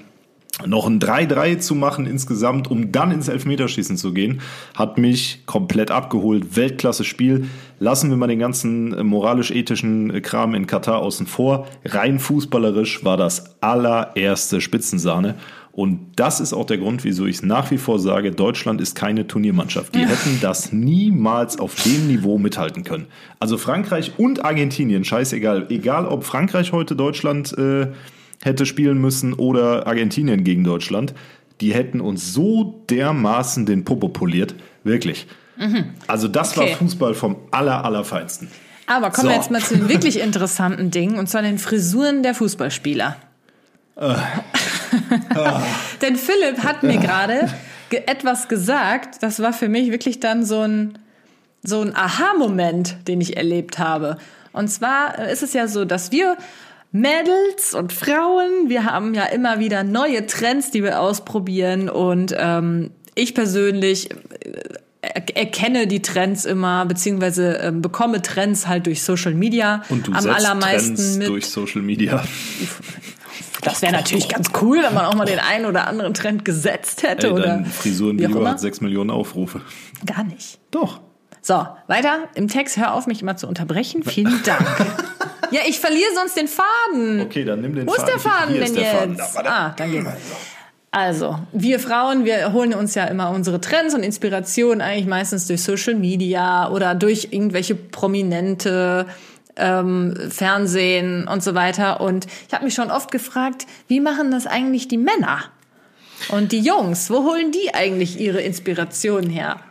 noch ein 3-3 zu machen insgesamt, um dann ins Elfmeterschießen zu gehen, hat mich komplett abgeholt. Weltklasse Spiel. Lassen wir mal den ganzen äh, moralisch-ethischen äh, Kram in Katar außen vor. Rein fußballerisch war das allererste Spitzensahne. Und das ist auch der Grund, wieso ich nach wie vor sage, Deutschland ist keine Turniermannschaft. Die hätten das niemals auf dem Niveau mithalten können. Also Frankreich und Argentinien, scheißegal. Egal, ob Frankreich heute Deutschland äh, hätte spielen müssen oder Argentinien gegen Deutschland, die hätten uns so dermaßen den Popo poliert. Wirklich. Also das Okay. war Fußball vom aller, allerfeinsten. Aber kommen wir So. jetzt mal zu den wirklich interessanten Dingen, und zwar den Frisuren der Fußballspieler. [LAUGHS] Denn Philipp hat mir gerade ge etwas gesagt, das war für mich wirklich dann so ein, so ein Aha-Moment, den ich erlebt habe. Und zwar äh, ist es ja so, dass wir Mädels und Frauen, wir haben ja immer wieder neue Trends, die wir ausprobieren und ähm, ich persönlich äh, er erkenne die Trends immer, beziehungsweise ähm, bekomme Trends halt durch Social Media. Und du am setzt allermeisten Trends mit. durch Social Media. Das wäre natürlich ganz cool, wenn man auch mal den einen oder anderen Trend gesetzt hätte Ey, oder dein auch Frisurenvideo hat 6 Millionen Aufrufe. Gar nicht. Doch. So, weiter im Text. Hör auf, mich immer zu unterbrechen. Vielen Dank. [LAUGHS] ja, ich verliere sonst den Faden. Okay, dann nimm den Wo ist der Faden denn der jetzt? Faden. Ah, danke. Also, wir Frauen, wir holen uns ja immer unsere Trends und Inspirationen eigentlich meistens durch Social Media oder durch irgendwelche prominente ähm, Fernsehen und so weiter. Und ich habe mich schon oft gefragt, wie machen das eigentlich die Männer? Und die Jungs, wo holen die eigentlich ihre Inspirationen her?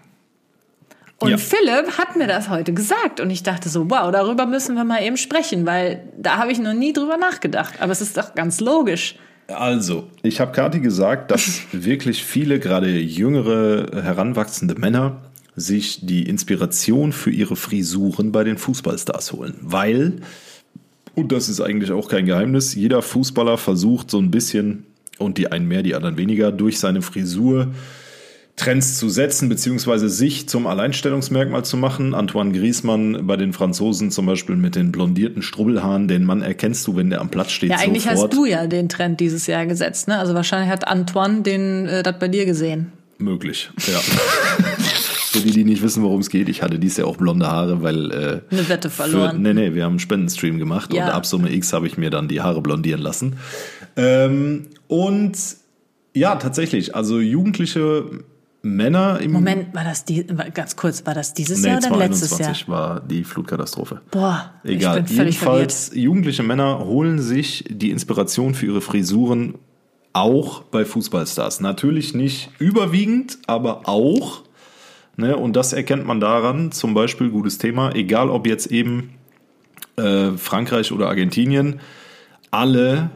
Und Ja. Philipp hat mir das heute gesagt und ich dachte so, wow, darüber müssen wir mal eben sprechen, weil da habe ich noch nie drüber nachgedacht. Aber es ist doch ganz logisch. Also, ich habe Kathi gesagt, dass [LAUGHS] wirklich viele, gerade jüngere, heranwachsende Männer sich die Inspiration für ihre Frisuren bei den Fußballstars holen. Weil, und das ist eigentlich auch kein Geheimnis, jeder Fußballer versucht so ein bisschen, und die einen mehr, die anderen weniger, durch seine Frisur Trends zu setzen, beziehungsweise sich zum Alleinstellungsmerkmal zu machen. Antoine Griezmann bei den Franzosen zum Beispiel mit den blondierten Strubbelhaaren, den Mann erkennst du, wenn der am Platz steht. Ja, eigentlich sofort. hast du ja den Trend dieses Jahr gesetzt, ne? Also wahrscheinlich hat Antoine den äh, das bei dir gesehen. Möglich, ja. [LAUGHS] Für die, die nicht wissen, worum es geht, ich hatte dies Jahr auch blonde Haare, weil äh, Eine Wette verloren. Für, nee, nee, wir haben einen Spendenstream gemacht Ja. und ab Summe X habe ich mir dann die Haare blondieren lassen. Ähm, und ja, tatsächlich, also jugendliche Männer im Moment, war das die, ganz kurz, war das dieses nee, Jahr oder letztes Jahr? 2021 war die Flutkatastrophe. Boah, Egal. ich bin völlig Jedenfalls, jugendliche Männer holen sich die Inspiration für ihre Frisuren auch bei Fußballstars. Natürlich nicht überwiegend, aber auch. Ne? Und das erkennt man daran, zum Beispiel, gutes Thema, egal ob jetzt eben äh, Frankreich oder Argentinien, alle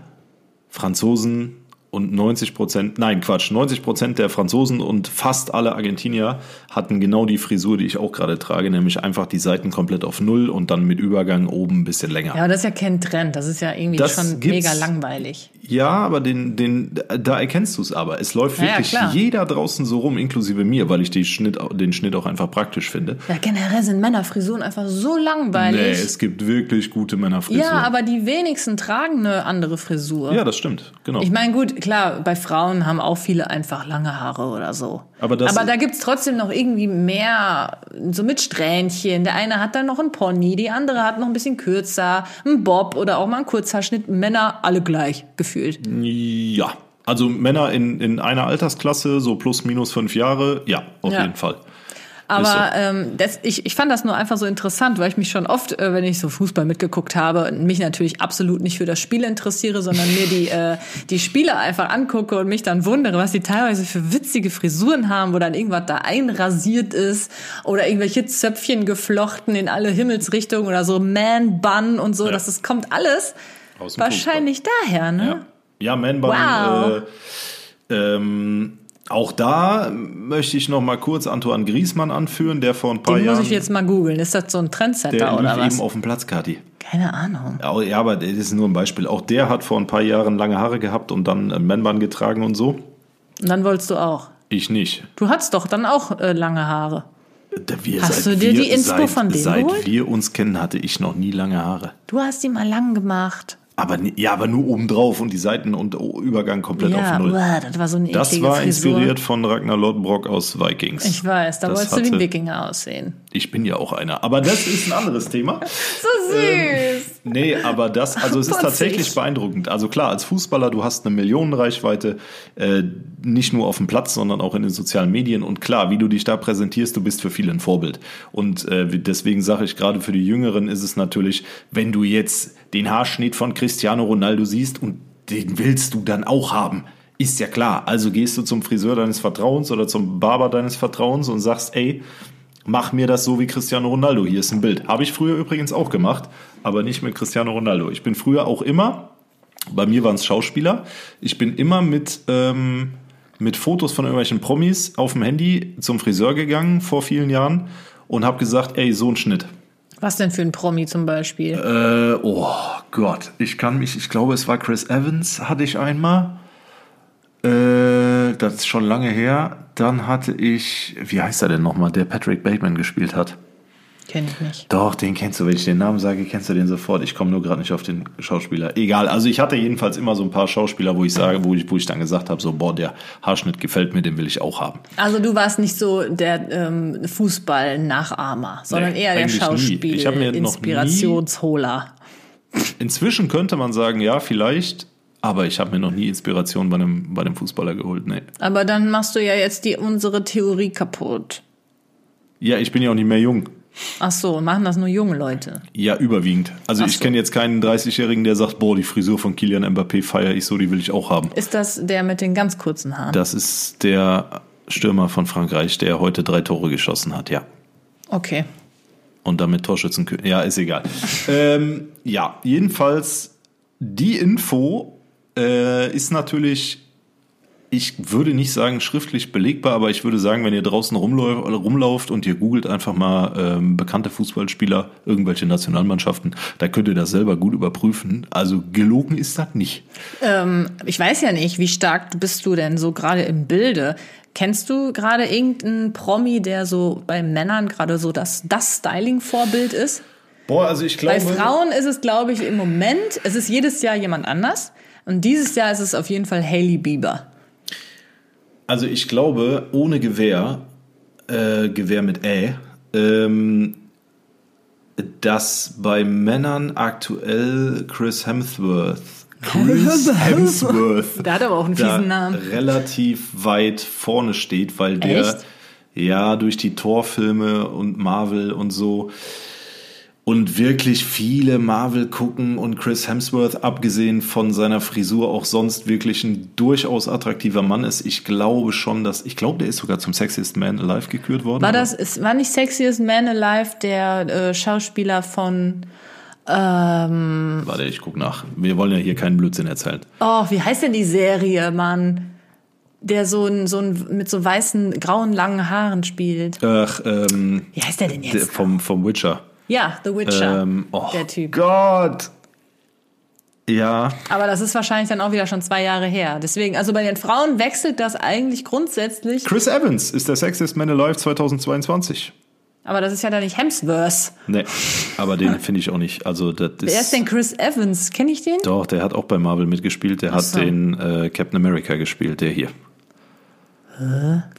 Franzosen und 90 Prozent, nein Quatsch, 90 Prozent der Franzosen und fast alle Argentinier hatten genau die Frisur, die ich auch gerade trage, nämlich einfach die Seiten komplett auf Null und dann mit Übergang oben ein bisschen länger. Ja, aber das ist ja kein Trend. Das ist ja irgendwie Das schon mega langweilig. Ja, aber den, den, da erkennst du es aber. Es läuft Ja, ja, wirklich klar. jeder draußen so rum, inklusive mir, weil ich die Schnitt, den Schnitt auch einfach praktisch finde. Ja, generell sind Männerfrisuren einfach so langweilig. Nee, es gibt wirklich gute Männerfrisuren. ja, aber die wenigsten tragen eine andere Frisur. Ja, das stimmt, genau. Ich meine, gut, klar, bei Frauen haben auch viele einfach lange Haare oder so. Aber das- da gibt's trotzdem noch irgendwie mehr, so mit Strähnchen. Der eine hat dann noch einen Pony, die andere hat noch ein bisschen kürzer, einen Bob oder auch mal einen Kurzhaarschnitt. Männer alle gleich gefühlt. Ja, also Männer in, in einer Altersklasse, so plus minus fünf Jahre, ja, auf Ja. jeden Fall. Aber so. ähm, das, ich, ich fand das nur einfach so interessant, weil ich mich schon oft, äh, wenn ich so Fußball mitgeguckt habe, mich natürlich absolut nicht für das Spiel interessiere, sondern mir die, äh, die Spieler einfach angucke und mich dann wundere, was die teilweise für witzige Frisuren haben, wo dann irgendwas da einrasiert ist oder irgendwelche Zöpfchen geflochten in alle Himmelsrichtungen oder so Man-Bun und so. Ja. Das, das kommt alles wahrscheinlich daher, ne? Ja, ja Man-Bun. Wow. Äh, ähm, auch da möchte ich noch mal kurz Antoine Griezmann anführen, der vor ein paar Den muss Jahren, ich jetzt mal googeln. Ist das so ein Trendsetter der oder was? eben auf dem Platz, Kati. Keine Ahnung. Ja, aber das ist nur ein Beispiel. Auch der hat vor ein paar Jahren lange Haare gehabt und dann äh, Man-Bun getragen und so. Und dann wolltest du auch. Ich nicht. Du hattest doch dann auch äh, lange Haare. Wir, Hast seit du dir wir, die Inspo seit, von dem Seit geholt? wir uns kennen, hatte ich noch nie lange Haare. Du hast die mal lang gemacht. Aber, ja, aber nur oben drauf und die Seiten und Übergang komplett Ja, auf Null. uah, das war so eine Das war Frisur. inspiriert von Ragnar Lodbrok aus Vikings. Ich weiß, da Das wolltest du wie ein hatte- Wikinger aussehen. Ich bin ja auch einer. Aber das ist ein anderes Thema. [LAUGHS] So süß. Nee, aber das, also es ist tatsächlich beeindruckend. Also klar, als Fußballer, du hast eine Millionenreichweite, äh, nicht nur auf dem Platz, sondern auch in den sozialen Medien. Und klar, wie du dich da präsentierst, du bist für viele ein Vorbild. Und äh, deswegen sage ich, gerade für die Jüngeren ist es natürlich, wenn du jetzt den Haarschnitt von Cristiano Ronaldo siehst und den willst du dann auch haben. Ist ja klar. Also gehst du zum Friseur deines Vertrauens oder zum Barber deines Vertrauens und sagst, ey, mach mir das so wie Cristiano Ronaldo. Hier ist ein Bild. Habe ich früher übrigens auch gemacht, aber nicht mit Cristiano Ronaldo. Ich bin früher auch immer, bei mir waren es Schauspieler, ich bin immer mit, ähm, mit Fotos von irgendwelchen Promis auf dem Handy zum Friseur gegangen vor vielen Jahren und habe gesagt, ey, so ein Schnitt. Was denn für ein Promi zum Beispiel? Äh, oh Gott, ich kann mich, ich glaube, es war Chris Evans, hatte ich einmal. Äh, das ist schon lange her. Dann hatte ich, wie heißt er denn nochmal, der Patrick Bateman gespielt hat? Kenn ich nicht. Doch, den kennst du, wenn ich den Namen sage, kennst du den sofort. Ich komme nur gerade nicht auf den Schauspieler. Egal, also ich hatte jedenfalls immer so ein paar Schauspieler, wo ich sage, wo ich, wo ich dann gesagt habe, so, boah, der Haarschnitt gefällt mir, den will ich auch haben. Also du warst nicht so der ähm, Fußball-Nachahmer, sondern Nee, eher der Schauspiel-Inspirationsholer. Inzwischen könnte man sagen, ja, vielleicht, aber ich habe mir noch nie Inspiration bei einem, bei einem Fußballer geholt, nee. Aber dann machst du ja jetzt die unsere Theorie kaputt. Ja, ich bin ja auch nicht mehr jung. Ach so, machen das nur junge Leute. Ja, überwiegend. Also Ach ich so. kenne jetzt keinen 30-Jährigen, der sagt, boah, die Frisur von Kilian Mbappé feiere ich so, die will ich auch haben. Ist das der mit den ganz kurzen Haaren? Das ist der Stürmer von Frankreich, der heute drei Tore geschossen hat, ja. Okay. Und damit Torschützenkönig. Ja, ist egal. [LAUGHS] ähm, ja, jedenfalls, die Info äh, ist natürlich, ich würde nicht sagen schriftlich belegbar, aber ich würde sagen, wenn ihr draußen rumläuft, rumlauft und ihr googelt einfach mal ähm, bekannte Fußballspieler, irgendwelche Nationalmannschaften, da könnt ihr das selber gut überprüfen. Also gelogen ist das nicht. Ähm, ich weiß ja nicht, wie stark bist du denn so gerade im Bilde? Kennst du gerade irgendeinen Promi, der so bei Männern gerade so das, das Styling-Vorbild ist? Boah, also ich Bei Frauen ist es, glaube ich, im Moment, es ist jedes Jahr jemand anders. Und dieses Jahr ist es auf jeden Fall Hailey Bieber. Also ich glaube, ohne Gewehr, äh, Gewehr mit Ä, ähm, dass bei Männern aktuell Chris Hemsworth, Chris Hemsworth, Der hat aber auch einen fiesen Namen. relativ weit vorne steht, weil der Echt? ja durch die Torfilme und Marvel und so und wirklich viele Marvel gucken und Chris Hemsworth, abgesehen von seiner Frisur, auch sonst wirklich ein durchaus attraktiver Mann ist. Ich glaube schon, dass, ich glaube, der ist sogar zum Sexiest Man Alive gekürt worden. War das, es war nicht Sexiest Man Alive, der äh, Schauspieler von, ähm, Warte, ich guck nach. Wir wollen ja hier keinen Blödsinn erzählen. oh, wie heißt denn die Serie, Mann? Der so ein, so ein, mit so weißen, grauen, langen Haaren spielt. Ach, ähm, Wie heißt der denn der, jetzt? vom, vom Witcher. Ja, The Witcher. Ähm, oh der Typ. Gott! Ja, Aber das ist wahrscheinlich dann auch wieder schon zwei Jahre her. Deswegen, also bei den Frauen wechselt das eigentlich grundsätzlich. Chris Evans ist der Sexiest Man Alive 2022. Aber das ist ja dann nicht Hemsworth. Nee, aber den [LAUGHS] finde ich auch nicht. Also, das ist. Wer ist denn Chris Evans? Kenne ich den? Doch, der hat auch bei Marvel mitgespielt. Der hat so. den äh, Captain America gespielt, der hier.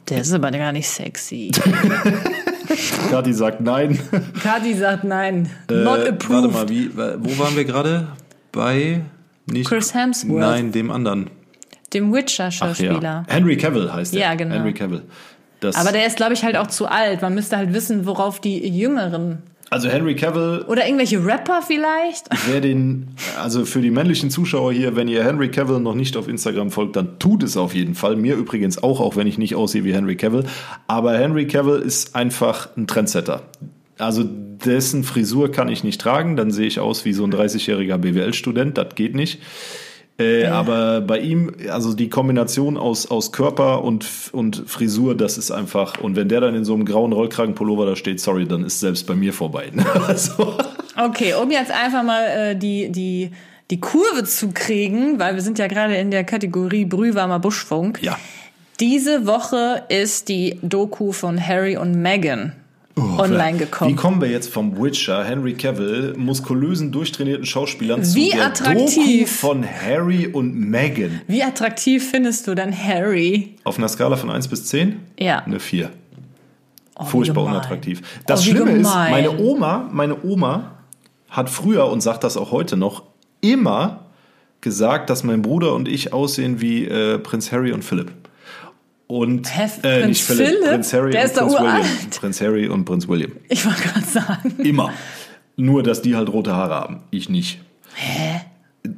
Der ist aber gar nicht sexy. [LAUGHS] [LAUGHS] Kati sagt nein. Kati sagt nein. Not Äh, warte approved. mal, wie, wo waren wir gerade? Bei nicht Chris Hemsworth. Nein, dem anderen. Dem Witcher-Schauspieler. ja. Henry Cavill heißt er. Ja, genau. Henry Cavill. Das, Aber der ist, glaube ich, halt auch zu alt. Man müsste halt wissen, worauf die Jüngeren. Also Henry Cavill, Oder irgendwelche Rapper vielleicht? wer den, also für die männlichen Zuschauer hier, wenn ihr Henry Cavill noch nicht auf Instagram folgt, dann tut es auf jeden Fall. Mir übrigens auch, auch wenn ich nicht aussehe wie Henry Cavill. Aber Henry Cavill ist einfach ein Trendsetter. Also dessen Frisur kann ich nicht tragen, dann sehe ich aus wie so ein 30-jähriger BWL-Student, das geht nicht. Äh, Aber bei ihm, also die Kombination aus, aus Körper und, und Frisur, das ist einfach, und wenn der dann in so einem grauen Rollkragenpullover da steht, sorry, dann ist selbst bei mir vorbei. [LAUGHS] also, Okay, um jetzt einfach mal äh, die, die, die Kurve zu kriegen, weil wir sind ja gerade in der Kategorie Brühwarmer Buschfunk. ja. Diese Woche ist die Doku von Harry und Meghan online Wie gekommen. kommen wir jetzt vom Witcher, Henry Cavill, muskulösen, durchtrainierten Schauspielern Wie zu der attraktiv. Doku von Harry und Meghan? Wie attraktiv findest du denn Harry? Auf einer Skala von 1 bis 10? Ja. Eine 4. Oh, wie Furchtbar unattraktiv. Das Oh, wie Schlimme ist, gemein. meine Oma, meine Oma hat früher und sagt das auch heute noch, immer gesagt, dass mein Bruder und ich aussehen wie äh, Prinz Harry und Philipp. Und Hä, äh, Prinz nicht Philipp, Philipp? Prinz Harry Der und ist Prinz William. uralt. Prinz Harry und Prinz William. Ich wollte gerade sagen. Immer. Nur, dass die halt rote Haare haben. Ich nicht. Hä?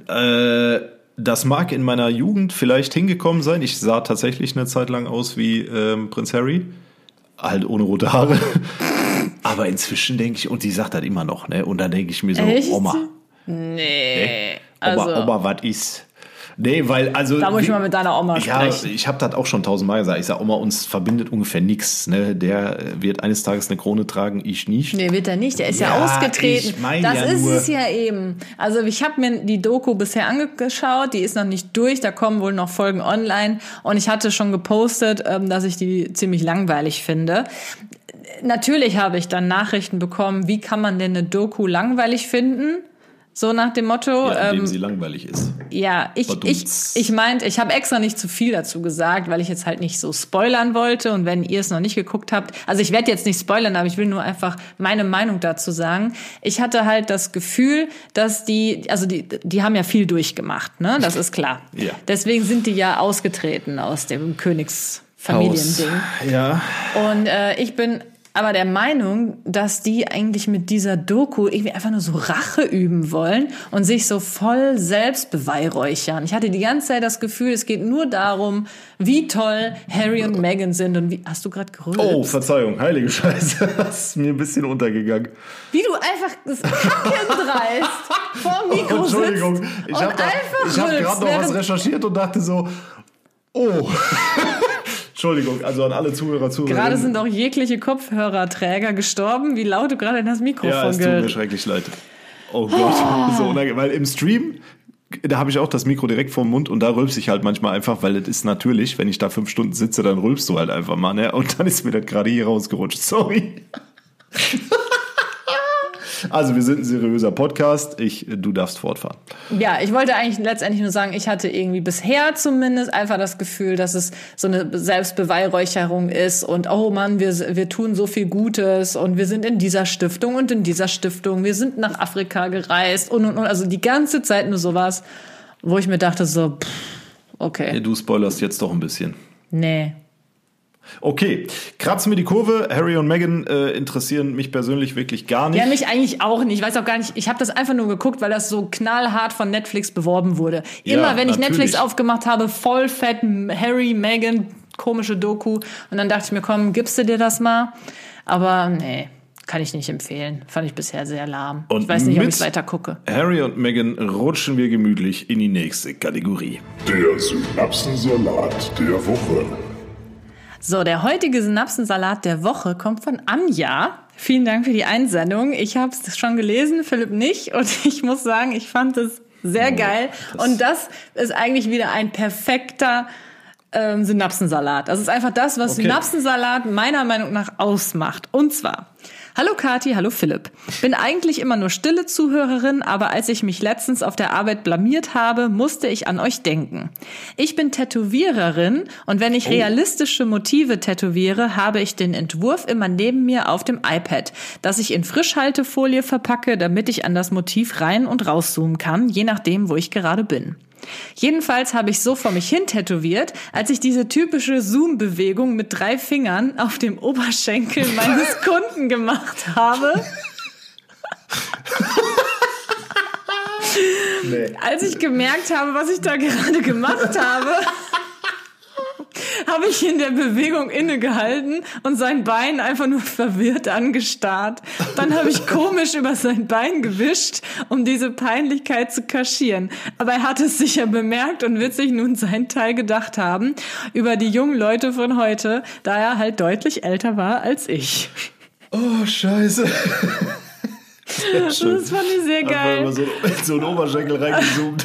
Äh, das mag in meiner Jugend vielleicht hingekommen sein. Ich sah tatsächlich eine Zeit lang aus wie ähm, Prinz Harry. Halt ohne rote Haare. [LAUGHS] Aber inzwischen denke ich, und die sagt das immer noch, ne? Und dann denke ich mir so, Echt? Oma, Nee. Oma, Also, Oma, was ist? Nee, weil, also. Da muss ich mal mit deiner Oma ja, sprechen. ich habe das auch schon tausendmal gesagt. Ich sage, Oma, uns verbindet ungefähr nichts. Ne? Der wird eines Tages eine Krone tragen, ich nicht. Nee, wird er nicht. Der ist ja, Ja, ausgetreten. ich mein das ja ist nur- es ja eben. Also ich habe mir die Doku bisher angeschaut, die ist noch nicht durch, da kommen wohl noch Folgen online. Und ich hatte schon gepostet, ähm, dass ich die ziemlich langweilig finde. Natürlich habe ich dann Nachrichten bekommen, wie kann man denn eine Doku langweilig finden? So nach dem Motto. Ja, indem ähm, sie langweilig ist. Ja, ich, ich, Badumts. ich meinte, ich habe extra nicht zu viel dazu gesagt, weil ich jetzt halt nicht so spoilern wollte. Und wenn ihr es noch nicht geguckt habt, also ich werde jetzt nicht spoilern, aber ich will nur einfach meine Meinung dazu sagen. Ich hatte halt das Gefühl, dass die, also die, die haben ja viel durchgemacht, ne? Das ist klar. Ja. Deswegen sind die ja ausgetreten aus dem Königsfamiliending. Ja. Und äh, ich bin aber der Meinung, dass die eigentlich mit dieser Doku irgendwie einfach nur so Rache üben wollen und sich so voll selbst beweihräuchern. Ich hatte die ganze Zeit das Gefühl, es geht nur darum, wie toll Harry und Meghan sind und wie hast du gerade gerülpt? Oh, Verzeihung, heilige Scheiße. [LAUGHS] Das ist mir ein bisschen untergegangen. Wie du einfach das kackendreist vor dem Mikro Oh, Entschuldigung, sitzt ich habe gerade noch was recherchiert und dachte so, oh. [LAUGHS] Entschuldigung, also an alle Zuhörer, Zuhörerinnen. Gerade sind auch jegliche Kopfhörerträger gestorben, wie laut du gerade in das Mikrofon Ja, es tut mir schrecklich leid. Oh Gott, [LAUGHS] so unangenehm. Weil im Stream, da habe ich auch das Mikro direkt vorm Mund und da rülpse ich halt manchmal einfach, weil das ist natürlich, wenn ich da fünf Stunden sitze, dann rülpst du halt einfach mal, ne? Und dann ist mir das gerade hier rausgerutscht. Sorry. [LAUGHS] Also, wir sind ein seriöser Podcast. Ich, du darfst fortfahren. Ja, ich wollte eigentlich letztendlich nur sagen, ich hatte irgendwie bisher zumindest einfach das Gefühl, dass es so eine Selbstbeweihräucherung ist und oh Mann, wir, wir tun so viel Gutes und wir sind in dieser Stiftung und in dieser Stiftung, wir sind nach Afrika gereist und und und. Also die ganze Zeit nur sowas, wo ich mir dachte so, pff, okay, Du spoilerst jetzt doch ein bisschen. nee. Okay, kratzen wir die Kurve. Harry und Meghan äh, interessieren mich persönlich wirklich gar nicht. Ja, mich eigentlich auch nicht. Ich weiß auch gar nicht. Ich habe das einfach nur geguckt, weil das so knallhart von Netflix beworben wurde. Immer Ja, wenn ich natürlich. Netflix aufgemacht habe, voll fett Harry, Meghan, komische Doku. Und dann dachte ich mir, komm, gibst du dir das mal? Aber nee, kann ich nicht empfehlen. Fand ich bisher sehr lahm. Und ich weiß nicht, ob ich weiter gucke. Harry und Meghan rutschen wir gemütlich in die nächste Kategorie. Der Synapsensalat der Woche. So, der heutige Synapsensalat der Woche kommt von Anja. Vielen Dank für die Einsendung. Ich habe es schon gelesen, Philipp nicht. [LAUGHS] Und ich muss sagen, ich fand es sehr geil. und das ist eigentlich wieder ein perfekter ähm, Synapsensalat. Das ist einfach das, was Okay. Synapsensalat meiner Meinung nach ausmacht. Und zwar, hallo Kati, hallo Philipp. Bin eigentlich immer nur stille Zuhörerin, aber als ich mich letztens auf der Arbeit blamiert habe, musste ich an euch denken. Ich bin Tätowiererin und wenn ich realistische Motive tätowiere, habe ich den Entwurf immer neben mir auf dem iPad, das ich in Frischhaltefolie verpacke, damit ich an das Motiv rein und rauszoomen kann, je nachdem, wo ich gerade bin. Jedenfalls habe ich so vor mich hin tätowiert, als ich diese typische Zoom-Bewegung mit drei Fingern auf dem Oberschenkel meines [LAUGHS] Kunden gemacht habe. Als ich gemerkt habe, was ich da gerade gemacht habe, [LAUGHS] habe ich in der Bewegung innegehalten und sein Bein einfach nur verwirrt angestarrt. Dann habe ich komisch über sein Bein gewischt, um diese Peinlichkeit zu kaschieren. Aber er hat es sicher bemerkt und wird sich nun seinen Teil gedacht haben über die jungen Leute von heute, da er halt deutlich älter war als ich. Oh, scheiße. Das fand ich sehr geil. so, so einen Oberschenkel reingezoomt.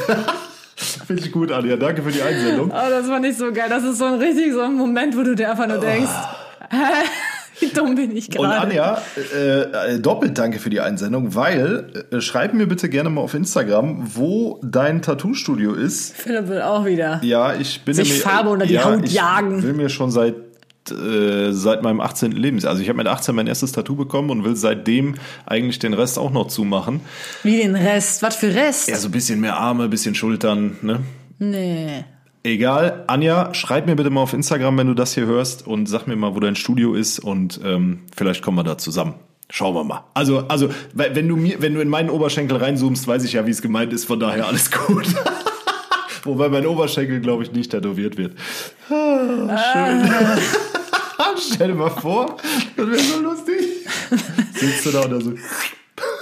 [LAUGHS] Finde ich gut, Anja. Danke für die Einsendung. Oh, das fand ich so geil. Das ist so ein richtig so ein Moment, wo du dir einfach nur denkst, hä? [LAUGHS] Wie dumm bin ich Und gerade. Anja, äh, äh, doppelt danke für die Einsendung, weil äh, schreib mir bitte gerne mal auf Instagram, wo dein Tattoo-Studio ist. Philipp will auch wieder. Ja, ich bin Sich Farbe unter die Haut ich jagen. will mir schon seit äh, seit meinem 18. Lebensjahr, also ich habe mit 18 mein erstes Tattoo bekommen und will seitdem eigentlich den Rest auch noch zumachen. Wie den Rest? Was für Rest? Ja, so ein bisschen mehr Arme, ein bisschen Schultern, ne? Nee. Egal, Anja, schreib mir bitte mal auf Instagram, wenn du das hier hörst und sag mir mal, wo dein Studio ist und ähm, vielleicht kommen wir da zusammen. Schauen wir mal. Also, also, wenn du mir, wenn du in meinen Oberschenkel reinzoomst, weiß ich ja, wie es gemeint ist, von daher alles gut. [LAUGHS] Wobei mein Oberschenkel, glaube ich, nicht tätowiert wird. Ah, schön. [LAUGHS] Stell dir mal vor, das wäre so lustig. Sitzt du da oder so.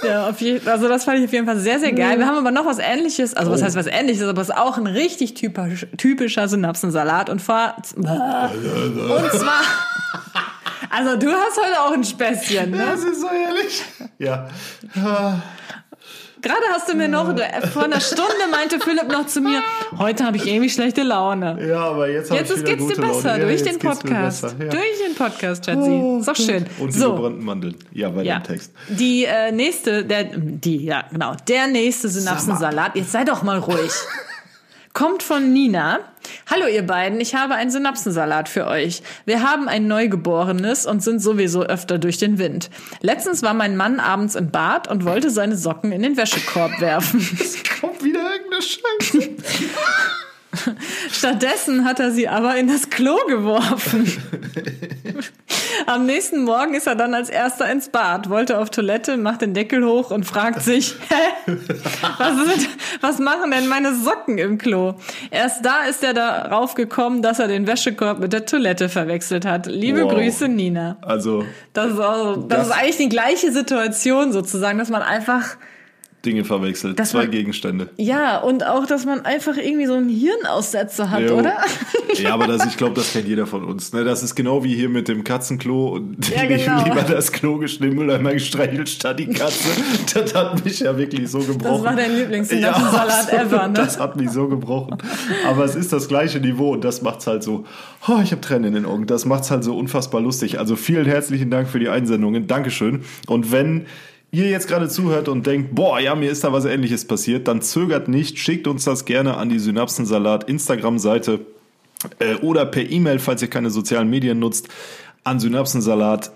Ja, auf jeden, also das fand ich auf jeden Fall sehr, sehr geil. Wir haben aber noch was ähnliches, also Oh. was heißt was ähnliches, aber es ist auch ein richtig typisch, typischer Synapsensalat und zwar, und zwar, [LAUGHS] also du hast heute auch ein Späßchen, ne? Das ist so ehrlich. Ja. Gerade hast du mir noch, vor einer Stunde meinte Philipp noch zu mir, heute habe ich irgendwie schlechte Laune. Ja, aber jetzt habe Jetzt ich ist, wieder geht's dir besser, Laune. Ja, durch jetzt den Podcast. besser, ja. Durch den Podcast, Schatzi. ist doch schön. Und die so, gebrannten Mandeln. Ja, bei ja. dem Text. Die äh, nächste, der, die, ja, genau, der nächste Synapsensalat, jetzt sei doch mal ruhig, [LAUGHS] kommt von Nina. Hallo ihr beiden, ich habe einen Synapsensalat für euch. Wir haben ein Neugeborenes und sind sowieso öfter durch den Wind. Letztens war mein Mann abends im Bad und wollte seine Socken in den Wäschekorb werfen. [LAUGHS] Kommt wieder irgendeine Scheiße. [LAUGHS] [LAUGHS] Stattdessen hat er sie aber in das Klo geworfen. [LAUGHS] Am nächsten Morgen ist er dann als erster ins Bad, wollte auf Toilette, macht den Deckel hoch und fragt sich, [LAUGHS] hä? Was, sind, was machen denn meine Socken im Klo? Erst da ist er darauf gekommen, dass er den Wäschekorb mit der Toilette verwechselt hat. Liebe Wow. Grüße, Nina. Also Das ist, auch, das, Das- ist eigentlich die gleiche Situation sozusagen, dass man einfach Dinge verwechselt. Das Zwei war- Gegenstände. Ja, und auch, dass man einfach irgendwie so einen Hirnaussetzer hat, Jo. oder? Ja, aber das, ich glaube, das kennt jeder von uns. Ne? Das ist genau wie hier mit dem Katzenklo und Ja, [LAUGHS] ich genau. lieber das Klo geschnitten, Mülleimer gestreichelt statt die Katze. [LAUGHS] Das hat mich ja wirklich so gebrochen. Das war dein Lieblingssynapsensalat ever, ne? Das hat mich so gebrochen. Aber es ist das gleiche Niveau und das macht's halt so. Oh, ich habe Tränen in den Augen. Das macht's halt so unfassbar lustig. Also vielen herzlichen Dank für die Einsendungen. Dankeschön. Und wenn ihr jetzt gerade zuhört und denkt, boah, ja, mir ist da was ähnliches passiert, dann zögert nicht, schickt uns das gerne an die Synapsensalat Instagram-Seite äh, oder per E-Mail, falls ihr keine sozialen Medien nutzt, an Synapsensalat.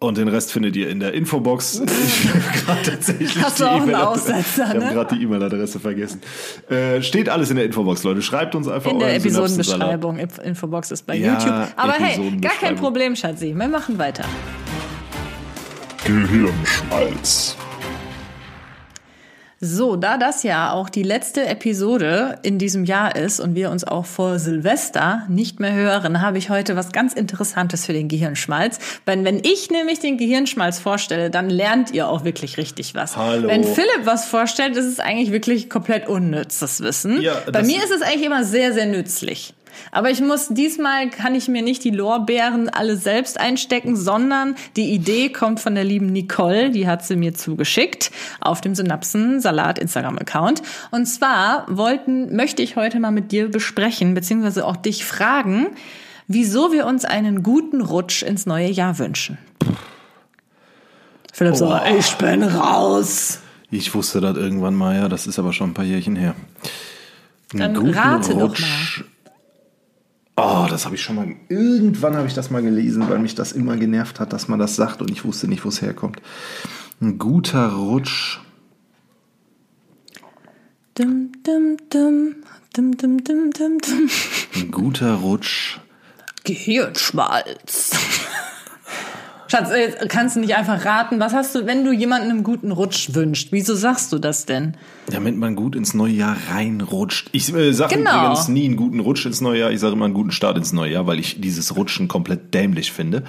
Und den Rest findet ihr in der Infobox. [LAUGHS] Ich habe gerade tatsächlich Hast die E-Mail-Adresse- Aussetzer, Ich habe ne? gerade die E-Mail-Adresse vergessen. Äh, steht alles in der Infobox, Leute. Schreibt uns einfach In der. Episodenbeschreibung. Inf- Infobox ist bei Ja, YouTube. Aber hey, gar kein. Problem, Schatzi. Wir machen weiter. Gehirnschmalz. So, da das ja auch die letzte Episode in diesem Jahr ist und wir uns auch vor Silvester nicht mehr hören, habe ich heute was ganz Interessantes für den Gehirnschmalz. Weil wenn ich nämlich den Gehirnschmalz vorstelle, dann lernt ihr auch wirklich richtig was. Hallo. Wenn Philipp was vorstellt, ist es eigentlich wirklich komplett unnützes Wissen. Ja, Bei mir ist es eigentlich immer sehr, sehr nützlich. Aber ich muss diesmal kann ich mir nicht die Lorbeeren alle selbst einstecken, sondern die Idee kommt von der lieben Nicole, die hat sie mir zugeschickt auf dem Synapsen Salat Instagram Account. Und zwar wollten möchte ich heute mal mit dir besprechen beziehungsweise auch dich fragen, wieso wir uns einen guten Rutsch ins neue Jahr wünschen. Philipp so, ich bin raus. Ich wusste das irgendwann mal, ja. Das ist aber schon ein paar Jährchen her. Einen Dann rate doch Oh, das habe ich schon mal. Irgendwann habe ich das mal gelesen, weil mich das immer genervt hat, dass man das sagt und ich wusste nicht, wo es herkommt. Ein guter Rutsch. Dum, dum, dum, dum, dum, dum, dum, dum. Ein guter Rutsch. Gehirnschmalz. Schatz, äh, kannst du nicht einfach raten, was hast du, wenn du jemanden einen guten Rutsch wünscht? Wieso sagst du das denn? Damit man gut ins neue Jahr reinrutscht. Ich äh, sage Genau. übrigens nie einen guten Rutsch ins neue Jahr. Ich sage immer einen guten Start ins neue Jahr, weil ich dieses Rutschen komplett dämlich finde.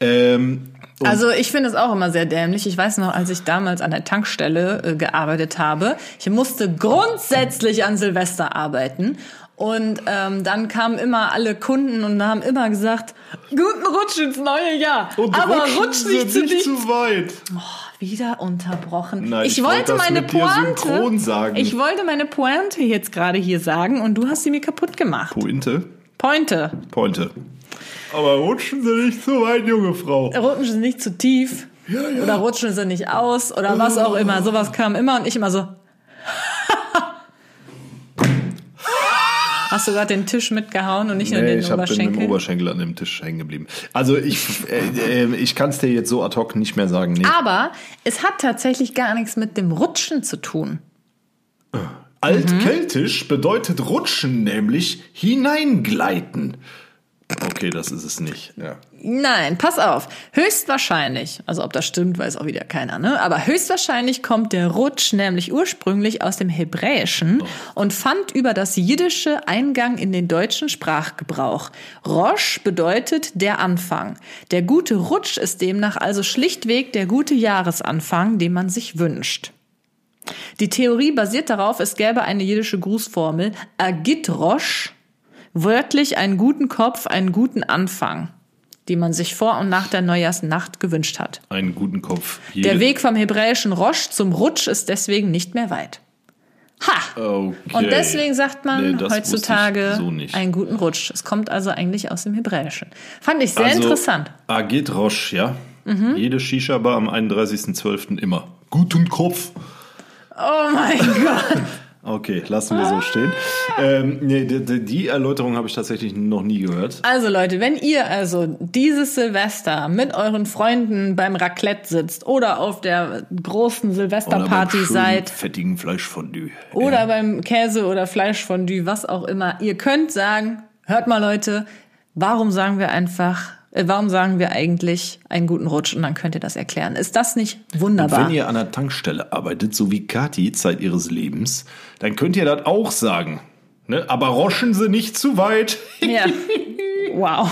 Ähm, und Also ich finde es auch immer sehr dämlich. Ich weiß noch, als ich damals an der Tankstelle äh, gearbeitet habe, ich musste grundsätzlich an Silvester arbeiten. Und ähm, dann kamen immer alle Kunden und haben immer gesagt, guten Rutsch ins neue Jahr. und Aber rutschen rutsch Sie nicht zu nicht zu weit. Wieder unterbrochen. Nein, ich, ich wollte meine Pointe. Ich wollte meine Pointe jetzt gerade hier sagen und du hast sie mir kaputt gemacht. Pointe? Pointe. Pointe. Aber rutschen Sie nicht zu weit, junge Frau. Rutschen sie nicht zu tief. Ja, ja. Oder rutschen sie nicht aus oder was auch immer. Sowas kam immer und ich immer so. [LAUGHS] Hast du gerade den Tisch mitgehauen und nicht nur Nee, den ich hab, bin mit dem Oberschenkel? Oberschenkel an dem Tisch hängen geblieben. Also ich, äh, äh, ich kann es dir jetzt so ad hoc nicht mehr sagen. Nee. Aber es hat tatsächlich gar nichts mit dem Rutschen zu tun. Altkeltisch bedeutet rutschen, nämlich hineingleiten. Okay, das ist es nicht. Ja. Nein, pass auf. Höchstwahrscheinlich, also ob das stimmt, weiß auch wieder keiner, ne? Aber höchstwahrscheinlich kommt der Rutsch nämlich ursprünglich aus dem Hebräischen und fand über das Jiddische Eingang in den deutschen Sprachgebrauch. Rosh bedeutet der Anfang. Der gute Rutsch ist demnach also schlichtweg der gute Jahresanfang, den man sich wünscht. Die Theorie basiert darauf, es gäbe eine jiddische Grußformel, Agit Rosh, wörtlich einen guten Kopf, einen guten Anfang, die man sich vor und nach der Neujahrsnacht gewünscht hat. Einen guten Kopf. Der Jede- Weg vom hebräischen Rosh zum Rutsch ist deswegen nicht mehr weit. Ha! Okay. Und deswegen sagt man Nee, heutzutage so einen guten Rutsch. Es kommt also eigentlich aus dem Hebräischen. Fand ich sehr also, interessant. Mhm. Agit Roche, ja. Jede Shisha-Bar am 31.12. immer. Guten Kopf. Oh mein [LAUGHS] Gott. Okay, lassen wir so stehen. Ähm, nee, die, die- Erläuterung habe ich tatsächlich noch nie gehört. Also Leute, wenn ihr also dieses Silvester mit euren Freunden beim Raclette sitzt oder auf der großen Oder beim Silvesterparty seid fettigen Fleischfondue. oder beim Käse oder Fleischfondue, was auch immer, ihr könnt sagen, hört mal Leute, warum sagen wir einfach, warum sagen wir eigentlich einen guten Rutsch und dann könnt ihr das erklären. Ist das nicht wunderbar? Wenn ihr an der Tankstelle arbeitet, so wie Kathi Zeit ihres Lebens, dann könnt ihr das auch sagen. Ne? Aber roschen Sie nicht zu weit. [LAUGHS] ja. Wow.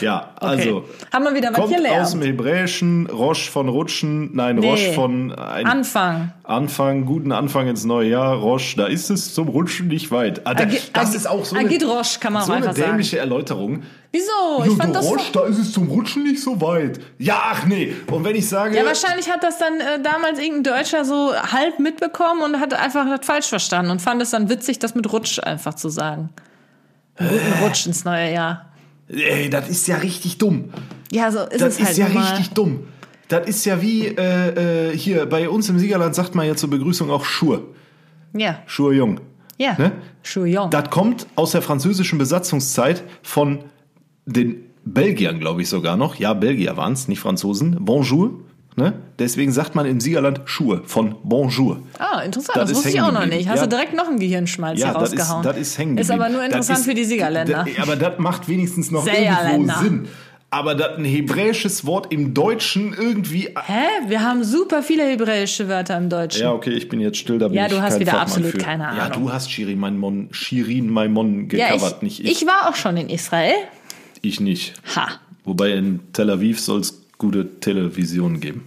ja, Okay. also haben wir wieder was kommt gelernt. aus dem Hebräischen, Roche von Rutschen, nein, Nee. Roche von ein Anfang. Anfang, guten Anfang ins neue Jahr, Roche, da ist es zum Rutschen nicht weit. Ah, da- Agi- das Agi- ist auch so eine, Agit Roche kann man auch so eine einfach sagen. dämliche Erläuterung. Wieso? Ich Ja, fand das Roche, da ist es zum Rutschen nicht so weit. Ja, ach nee. Und wenn ich sage, Ja, wahrscheinlich hat das dann äh, damals irgendein Deutscher so halb mitbekommen und hat einfach das falsch verstanden und fand es dann witzig, das mit Rutsch einfach zu sagen. Einen guten Rutsch ins neue Jahr. ey, das ist ja richtig dumm. Ja, so ist Das es halt ist ja mal. richtig dumm. Das ist ja wie äh, äh, hier bei uns im Siegerland sagt man ja zur Begrüßung auch Schur. Ja, Schur Jung. ja. Ne? Chouillon. Das kommt aus der französischen Besatzungszeit von den Belgiern, glaube ich sogar noch. Ja, Belgier waren es, nicht Franzosen. Bonjour. Ne? Deswegen sagt man im Siegerland Schuhe von Bonjour. Ah, interessant. Das Das, wusste ich auch noch nicht. Hast Ja. du direkt noch einen Gehirnschmalz Ja, hier das ist, das hängen Ist aber nur Das interessant ist- für die Siegerländer. d- Aber das macht wenigstens noch irgendwo Sinn. Aber das ein hebräisches Wort im Deutschen irgendwie. Hä? Wir haben super viele hebräische Wörter im Deutschen. Ja, okay, ich bin jetzt still, da bin Ja, du hast wieder Fachmann absolut für. keine Ja, Ahnung. du hast Shirin Maimon, Shirin Maimon Ja, gecovert, ich, nicht ich. ich. war auch schon in Israel. Ich nicht. Ha. Wobei in Tel Aviv soll es gute Television geben.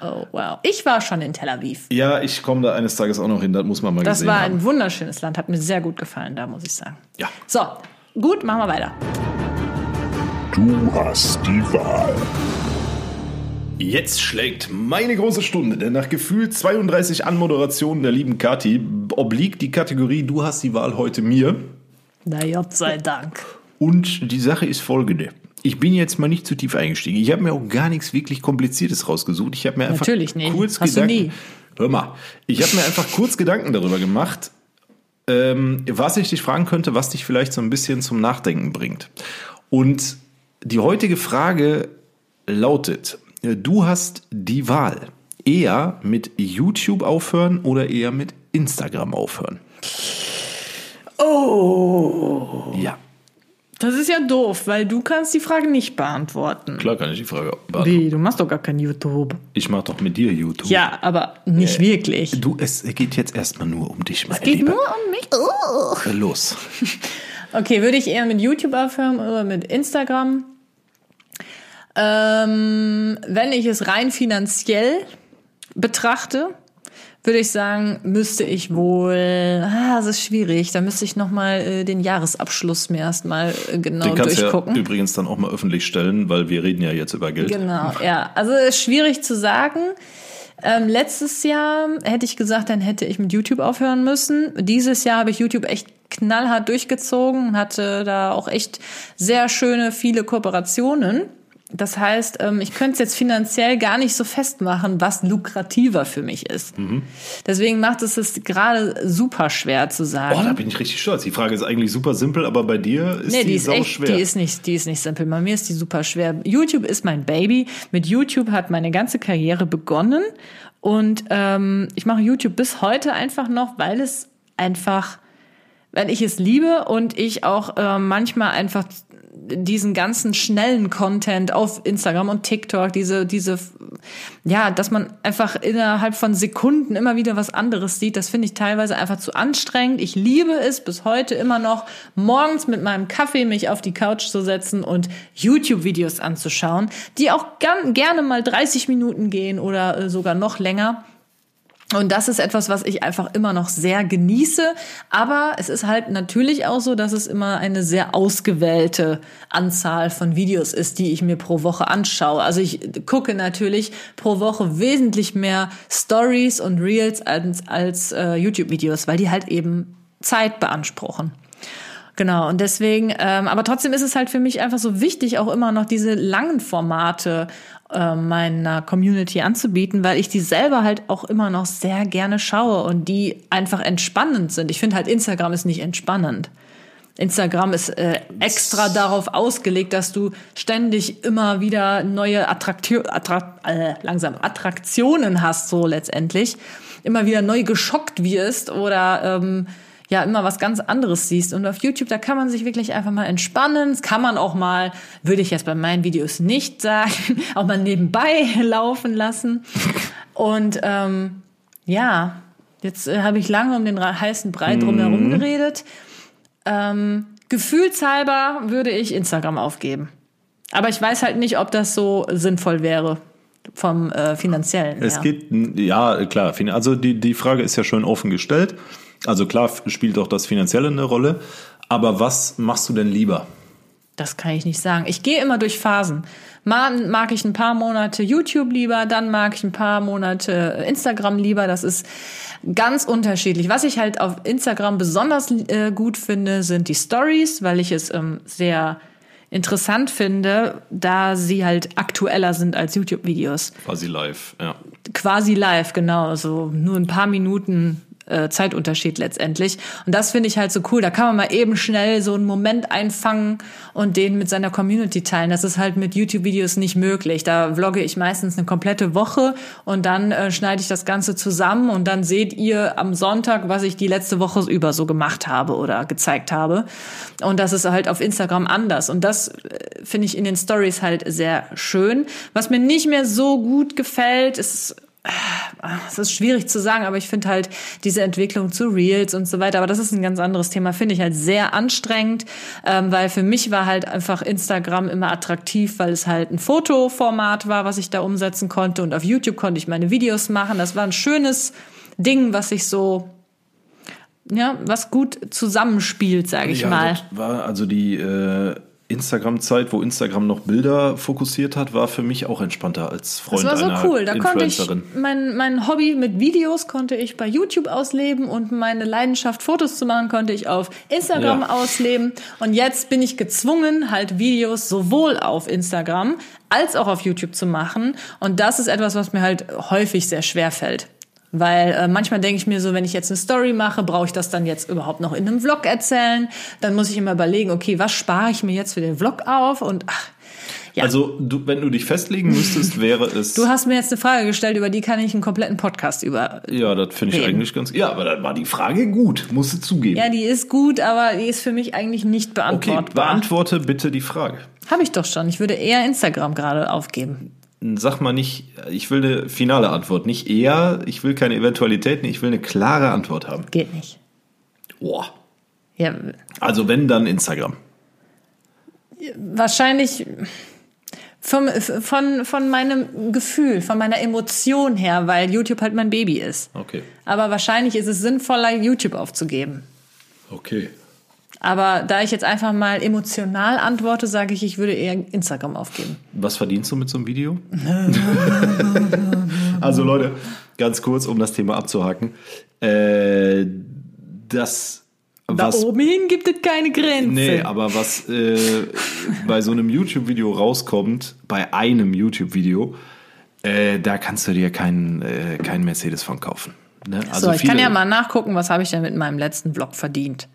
Oh, wow. Ich war schon in Tel Aviv. Ja, ich komme da eines Tages auch noch hin, das muss man mal Das gesehen war haben. ein wunderschönes Land, hat mir sehr gut gefallen, da muss ich sagen. Ja. So, gut, machen wir weiter. Du hast die Wahl. Jetzt schlägt meine große Stunde, denn nach gefühlt 32 Anmoderationen der lieben Kati obliegt die Kategorie Du hast die Wahl heute mir. Na, Gott sei Dank. Und die Sache ist folgende. Ich bin jetzt mal nicht zu tief eingestiegen. Ich habe mir auch gar nichts wirklich Kompliziertes rausgesucht. Ich habe mir einfach Natürlich nicht. kurz Hast du Gedanken. nie. Hör mal, ich habe mir einfach kurz Gedanken darüber gemacht, ähm, was ich dich fragen könnte, was dich vielleicht so ein bisschen zum Nachdenken bringt. Und die heutige Frage lautet: äh, Du hast die Wahl. Eher mit YouTube aufhören oder eher mit Instagram aufhören? Oh. Ja, Das ist ja doof, weil du kannst die Frage nicht beantworten. klar kann ich die Frage beantworten. Wie, du machst doch gar kein YouTube. Ich mache doch mit dir YouTube. Ja, aber nicht wirklich. Du, es geht jetzt erstmal nur um dich, meine Es geht Liebe. nur um mich. Oh. Los. [LAUGHS] Okay, würde ich eher mit YouTube aufhören oder mit Instagram? Ähm, wenn ich es rein finanziell betrachte, würde ich sagen, müsste ich wohl, ah, das ist schwierig, da müsste ich nochmal äh, den Jahresabschluss mir erstmal äh, genau Den kannst du durchgucken. ja übrigens dann auch mal öffentlich stellen, weil wir reden ja jetzt über Geld. Genau, ja. Also ist schwierig zu sagen. Ähm, letztes Jahr hätte ich gesagt, dann hätte ich mit YouTube aufhören müssen. Dieses Jahr habe ich YouTube echt knallhart durchgezogen und hatte da auch echt sehr schöne, viele Kooperationen. Das heißt, ähm, ich könnte es jetzt finanziell gar nicht so festmachen, was lukrativer für mich ist. Mhm. Deswegen macht es es gerade super schwer zu sagen. Oh, da bin ich richtig stolz. Die Frage ist eigentlich super simpel, aber bei dir ist Nee, die, die ist sau echt, schwer. die ist nicht, die ist nicht simpel. Bei mir ist die super schwer. YouTube ist mein Baby. Mit YouTube hat meine ganze Karriere begonnen und ähm, ich mache YouTube bis heute einfach noch, weil es einfach, weil ich es liebe und ich auch äh, manchmal einfach diesen ganzen schnellen Content auf Instagram und TikTok, diese, diese, ja, dass man einfach innerhalb von Sekunden immer wieder was anderes sieht, das finde ich teilweise einfach zu anstrengend. Ich liebe es bis heute immer noch, morgens mit meinem Kaffee mich auf die Couch zu setzen und YouTube-Videos anzuschauen, die auch gern, gerne mal 30 Minuten gehen oder äh, sogar noch länger. Und das ist etwas, was ich einfach immer noch sehr genieße. Aber es ist halt natürlich auch so, dass es immer eine sehr ausgewählte Anzahl von Videos ist, die ich mir pro Woche anschaue. Also ich gucke natürlich pro Woche wesentlich mehr Stories und Reels als, als äh, YouTube-Videos, weil die halt eben Zeit beanspruchen. Genau, und deswegen, ähm, aber trotzdem ist es halt für mich einfach so wichtig, auch immer noch diese langen Formate äh, meiner Community anzubieten, weil ich die selber halt auch immer noch sehr gerne schaue und die einfach entspannend sind. Ich finde halt Instagram ist nicht entspannend. Instagram ist äh, extra darauf ausgelegt, dass du ständig immer wieder neue Attraktion, Attrakt, äh, langsam Attraktionen hast, so letztendlich. Immer wieder neu geschockt wirst oder ähm, ja immer was ganz anderes siehst. Und auf YouTube, da kann man sich wirklich einfach mal entspannen. Das kann man auch mal, würde ich jetzt bei meinen Videos nicht sagen, [LAUGHS] auch mal nebenbei laufen lassen. Und ähm, ja, jetzt äh, habe ich lange um den heißen Brei drumherum geredet. Ähm, gefühlshalber würde ich Instagram aufgeben. Aber ich weiß halt nicht, ob das so sinnvoll wäre vom äh, finanziellen. Es her. geht, ja, klar. Also die, die Frage ist ja schön offen gestellt. Also klar spielt auch das Finanzielle eine Rolle. Aber was machst du denn lieber? Das kann ich nicht sagen. Ich gehe immer durch Phasen. Mal mag ich ein paar Monate YouTube lieber, dann mag ich ein paar Monate Instagram lieber. Das ist ganz unterschiedlich. Was ich halt auf Instagram besonders äh, gut finde, sind die Stories, weil ich es ähm, sehr interessant finde, da sie halt aktueller sind als YouTube-Videos. Quasi live, ja. Quasi live, genau. So nur ein paar Minuten äh, Zeitunterschied letztendlich. Und das finde ich halt so cool. Da kann man mal eben schnell so einen Moment einfangen und den mit seiner Community teilen. Das ist halt mit YouTube-Videos nicht möglich. Da vlogge ich meistens eine komplette Woche und dann äh, schneide ich das Ganze zusammen und dann seht ihr am Sonntag, was ich die letzte Woche über so gemacht habe oder gezeigt habe. Und das ist halt auf Instagram anders. Und das äh, finde ich in den Stories halt sehr schön. Was mir nicht mehr so gut gefällt, ist es ist schwierig zu sagen, aber ich finde halt diese Entwicklung zu Reels und so weiter, aber das ist ein ganz anderes Thema, finde ich halt sehr anstrengend, ähm, weil für mich war halt einfach Instagram immer attraktiv, weil es halt ein Fotoformat war, was ich da umsetzen konnte und auf YouTube konnte ich meine Videos machen. Das war ein schönes Ding, was ich so ja, was gut zusammenspielt, sage ich ja, mal. war also die äh, Instagram-Zeit, wo Instagram noch Bilder fokussiert hat, war für mich auch entspannter als Freund Das war so cool. Da konnte ich mein, mein Hobby mit Videos konnte ich bei YouTube ausleben und meine Leidenschaft, Fotos zu machen, konnte ich auf Instagram Ja. ausleben. Und jetzt bin ich gezwungen, halt Videos sowohl auf Instagram als auch auf YouTube zu machen. Und das ist etwas, was mir halt häufig sehr schwer fällt. Weil äh, manchmal denke ich mir so, wenn ich jetzt eine Story mache, brauche ich das dann jetzt überhaupt noch in einem Vlog erzählen? Dann muss ich immer überlegen, okay, was spare ich mir jetzt für den Vlog auf? Und ach, ja. Also, du, wenn du dich festlegen müsstest, [LAUGHS] wäre es. Du hast mir jetzt eine Frage gestellt, über die kann ich einen kompletten Podcast über. ja, das finde ich Reden. eigentlich ganz. Ja, aber dann war die Frage gut, musst du zugeben. Ja, die ist gut, aber die ist für mich eigentlich nicht okay, beantwortbar. beantworte bitte die Frage. Habe ich doch schon. Ich würde eher Instagram gerade aufgeben. Sag mal nicht, ich will eine finale Antwort, nicht eher, ich will keine Eventualitäten, ich will eine klare Antwort haben. Geht nicht. Boah. Ja, Also wenn, dann Instagram. wahrscheinlich vom, von, von meinem Gefühl, von meiner Emotion her, weil YouTube halt mein Baby ist. Okay. Aber wahrscheinlich ist es sinnvoller, YouTube aufzugeben. Okay. Aber da ich jetzt einfach mal emotional antworte, sage ich, ich würde eher Instagram aufgeben. Was verdienst du mit so einem Video? [LAUGHS] also Leute, ganz kurz, um das Thema abzuhaken. Äh, das Da was oben hin gibt es keine Grenzen. Nee, aber was äh, bei so einem YouTube-Video rauskommt, bei einem YouTube-Video, äh, da kannst du dir keinen äh, keinen Mercedes von kaufen. Ne? so, ich kann viele- ja mal nachgucken, was habe ich denn mit meinem letzten Vlog verdient.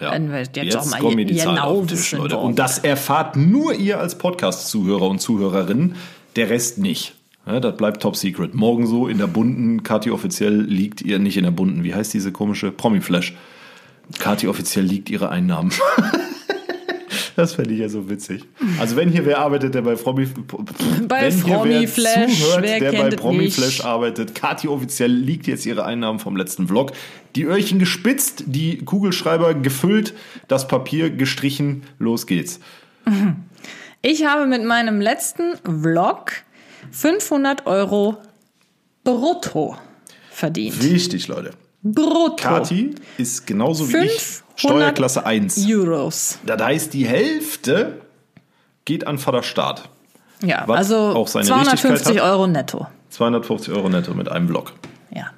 Ja. Wenn wir jetzt, Jetzt auch mal kommen die genau Zahlen auf den Tisch, Leute. Und das erfahrt nur ihr als Podcast-Zuhörer und Zuhörerinnen, der Rest nicht. Ja, das bleibt top secret. Morgen so in der bunten, Kati offiziell liegt ihr nicht in der bunten. Wie heißt diese komische Promi-Flash? Kati offiziell liegt ihre Einnahmen. [LAUGHS] Das fände ich ja so witzig. Also wenn hier wer arbeitet, der bei Promi, Bei wenn hier wer Promiflash, zuhört, wer der bei es Promiflash nicht? arbeitet, Kati offiziell liegt jetzt ihre Einnahmen vom letzten Vlog. Die Öhrchen gespitzt, die Kugelschreiber gefüllt, das Papier gestrichen, los geht's. Ich habe mit meinem letzten Vlog 500 Euro brutto verdient. Wichtig, Leute. Brutto. Kati ist genauso wie ich 500 Steuerklasse 1. Euros. Das heißt, die Hälfte geht an Vaterstaat. Ja, also auch seine 250 Richtigkeit hat. Euro netto. 250 Euro netto mit einem Vlog. Ja.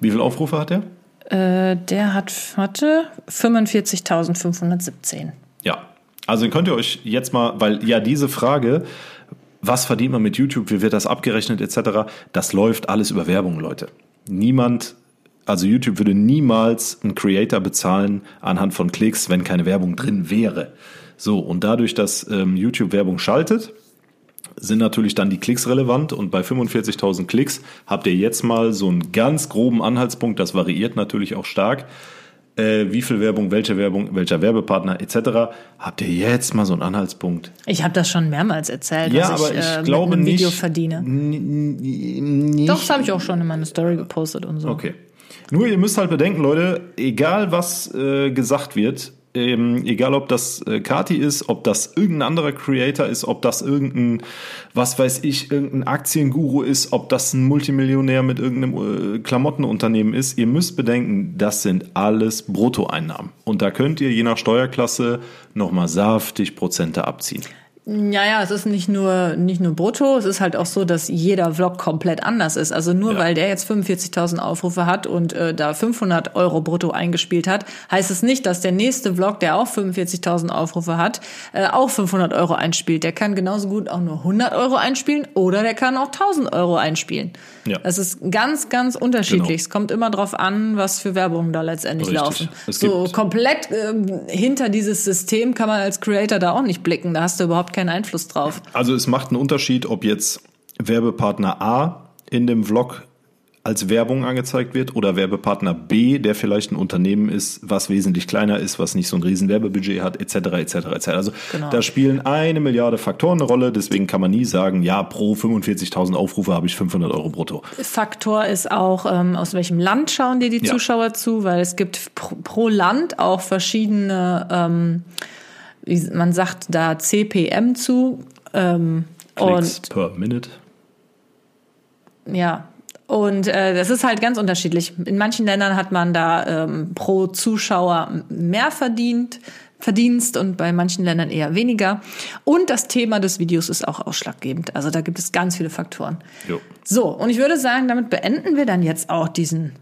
Wie viele Aufrufe hat er? Äh, der hat, warte, 45.517. Ja. Also könnt ihr euch jetzt mal, weil ja diese Frage, was verdient man mit YouTube, wie wird das abgerechnet etc., das läuft alles über Werbung, Leute. Niemand, also YouTube würde niemals einen Creator bezahlen anhand von Klicks, wenn keine Werbung drin wäre. So, und dadurch, dass ähm, YouTube Werbung schaltet, sind natürlich dann die Klicks relevant und bei 45.000 Klicks habt ihr jetzt mal so einen ganz groben Anhaltspunkt, das variiert natürlich auch stark, äh, wie viel Werbung, welche Werbung, welcher Werbepartner etc. Habt ihr jetzt mal so einen Anhaltspunkt? Ich habe das schon mehrmals erzählt, Ja, was aber ich, ich äh, glaube mit einem nicht. Video verdiene. Nicht Doch, das habe ich auch schon in meine Story gepostet und so. Okay. Nur ihr müsst halt bedenken, Leute, egal was äh, gesagt wird, ähm, egal ob das äh, Kati ist, ob das irgendein anderer Creator ist, ob das irgendein, was weiß ich, irgendein Aktienguru ist, ob das ein Multimillionär mit irgendeinem äh, Klamottenunternehmen ist, ihr müsst bedenken, das sind alles Bruttoeinnahmen. Und da könnt ihr je nach Steuerklasse nochmal saftig Prozente abziehen. Ja, ja, es ist nicht nur, nicht nur brutto, es ist halt auch so, dass jeder Vlog komplett anders ist. Also nur Ja. weil der jetzt 45.000 Aufrufe hat und äh, da 500 Euro brutto eingespielt hat, heißt es nicht, dass der nächste Vlog, der auch 45.000 Aufrufe hat, äh, auch 500 Euro einspielt. Der kann genauso gut auch nur 100 Euro einspielen oder der kann auch 1000 Euro einspielen. Ja. Das ist ganz, ganz unterschiedlich. Genau. Es kommt immer drauf an, was für Werbungen da letztendlich Richtig. laufen. Es so komplett ähm, hinter dieses System kann man als Creator da auch nicht blicken. Da hast du überhaupt keinen Einfluss drauf. Also es macht einen Unterschied, ob jetzt Werbepartner A in dem Vlog als Werbung angezeigt wird oder Werbepartner B, der vielleicht ein Unternehmen ist, was wesentlich kleiner ist, was nicht so ein riesen Werbebudget hat, etc. etc. etc. Also Genau. da spielen eine Milliarde Faktoren eine Rolle, deswegen kann man nie sagen, ja, pro 45.000 Aufrufe habe ich 500 Euro brutto. Faktor ist auch, ähm, aus welchem Land schauen dir die Ja. Zuschauer zu, weil es gibt pro, pro Land auch verschiedene, ähm, wie man sagt da CPM zu. Ähm, Klicks per Minute. ja, und äh, das ist halt ganz unterschiedlich. In manchen Ländern hat man da ähm, pro Zuschauer mehr verdient, Verdienst und bei manchen Ländern eher weniger. Und das Thema des Videos ist auch ausschlaggebend. Also da gibt es ganz viele Faktoren. Jo. So, und ich würde sagen, damit beenden wir dann jetzt auch diesen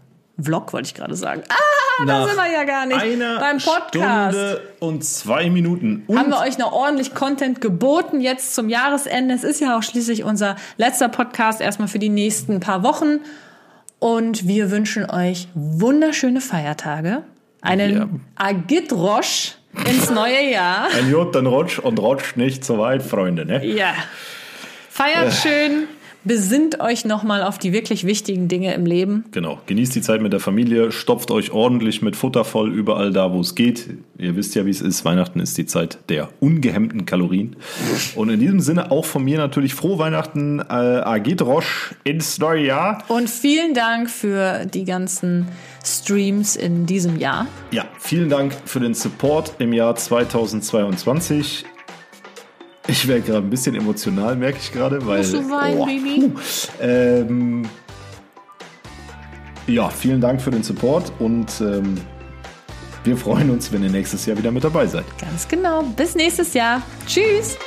Vlog, wollte ich gerade sagen. Ah, da sind wir ja gar nicht. Einer Beim Podcast. Stunde und zwei Minuten. Und Haben wir euch noch ordentlich Content geboten jetzt zum Jahresende. Es ist ja auch schließlich unser letzter Podcast erstmal für die nächsten paar Wochen. Und wir wünschen euch wunderschöne Feiertage, einen Ja. Agit Roche ins neue Jahr. ein Joten Rotsch und Rotsch nicht so weit, Freunde, ne? Ja. Feiert schön, besinnt euch nochmal auf die wirklich wichtigen Dinge im Leben. Genau. Genießt die Zeit mit der Familie, stopft euch ordentlich mit Futter voll überall da, wo es geht. Ihr wisst ja, wie es ist. Weihnachten ist die Zeit der ungehemmten Kalorien. Und in diesem Sinne auch von mir natürlich frohe Weihnachten, äh, Agit Roche ins neue Jahr. Und vielen Dank für die ganzen Streams in diesem Jahr. Ja, vielen Dank für den Support im Jahr 2022. Ich werde gerade ein bisschen emotional, merke ich gerade, weil. Musst du weinen, Baby? puh. Ähm, ja, vielen Dank für den Support und ähm, wir freuen uns, wenn ihr nächstes Jahr wieder mit dabei seid. Ganz genau. Bis nächstes Jahr. Tschüss.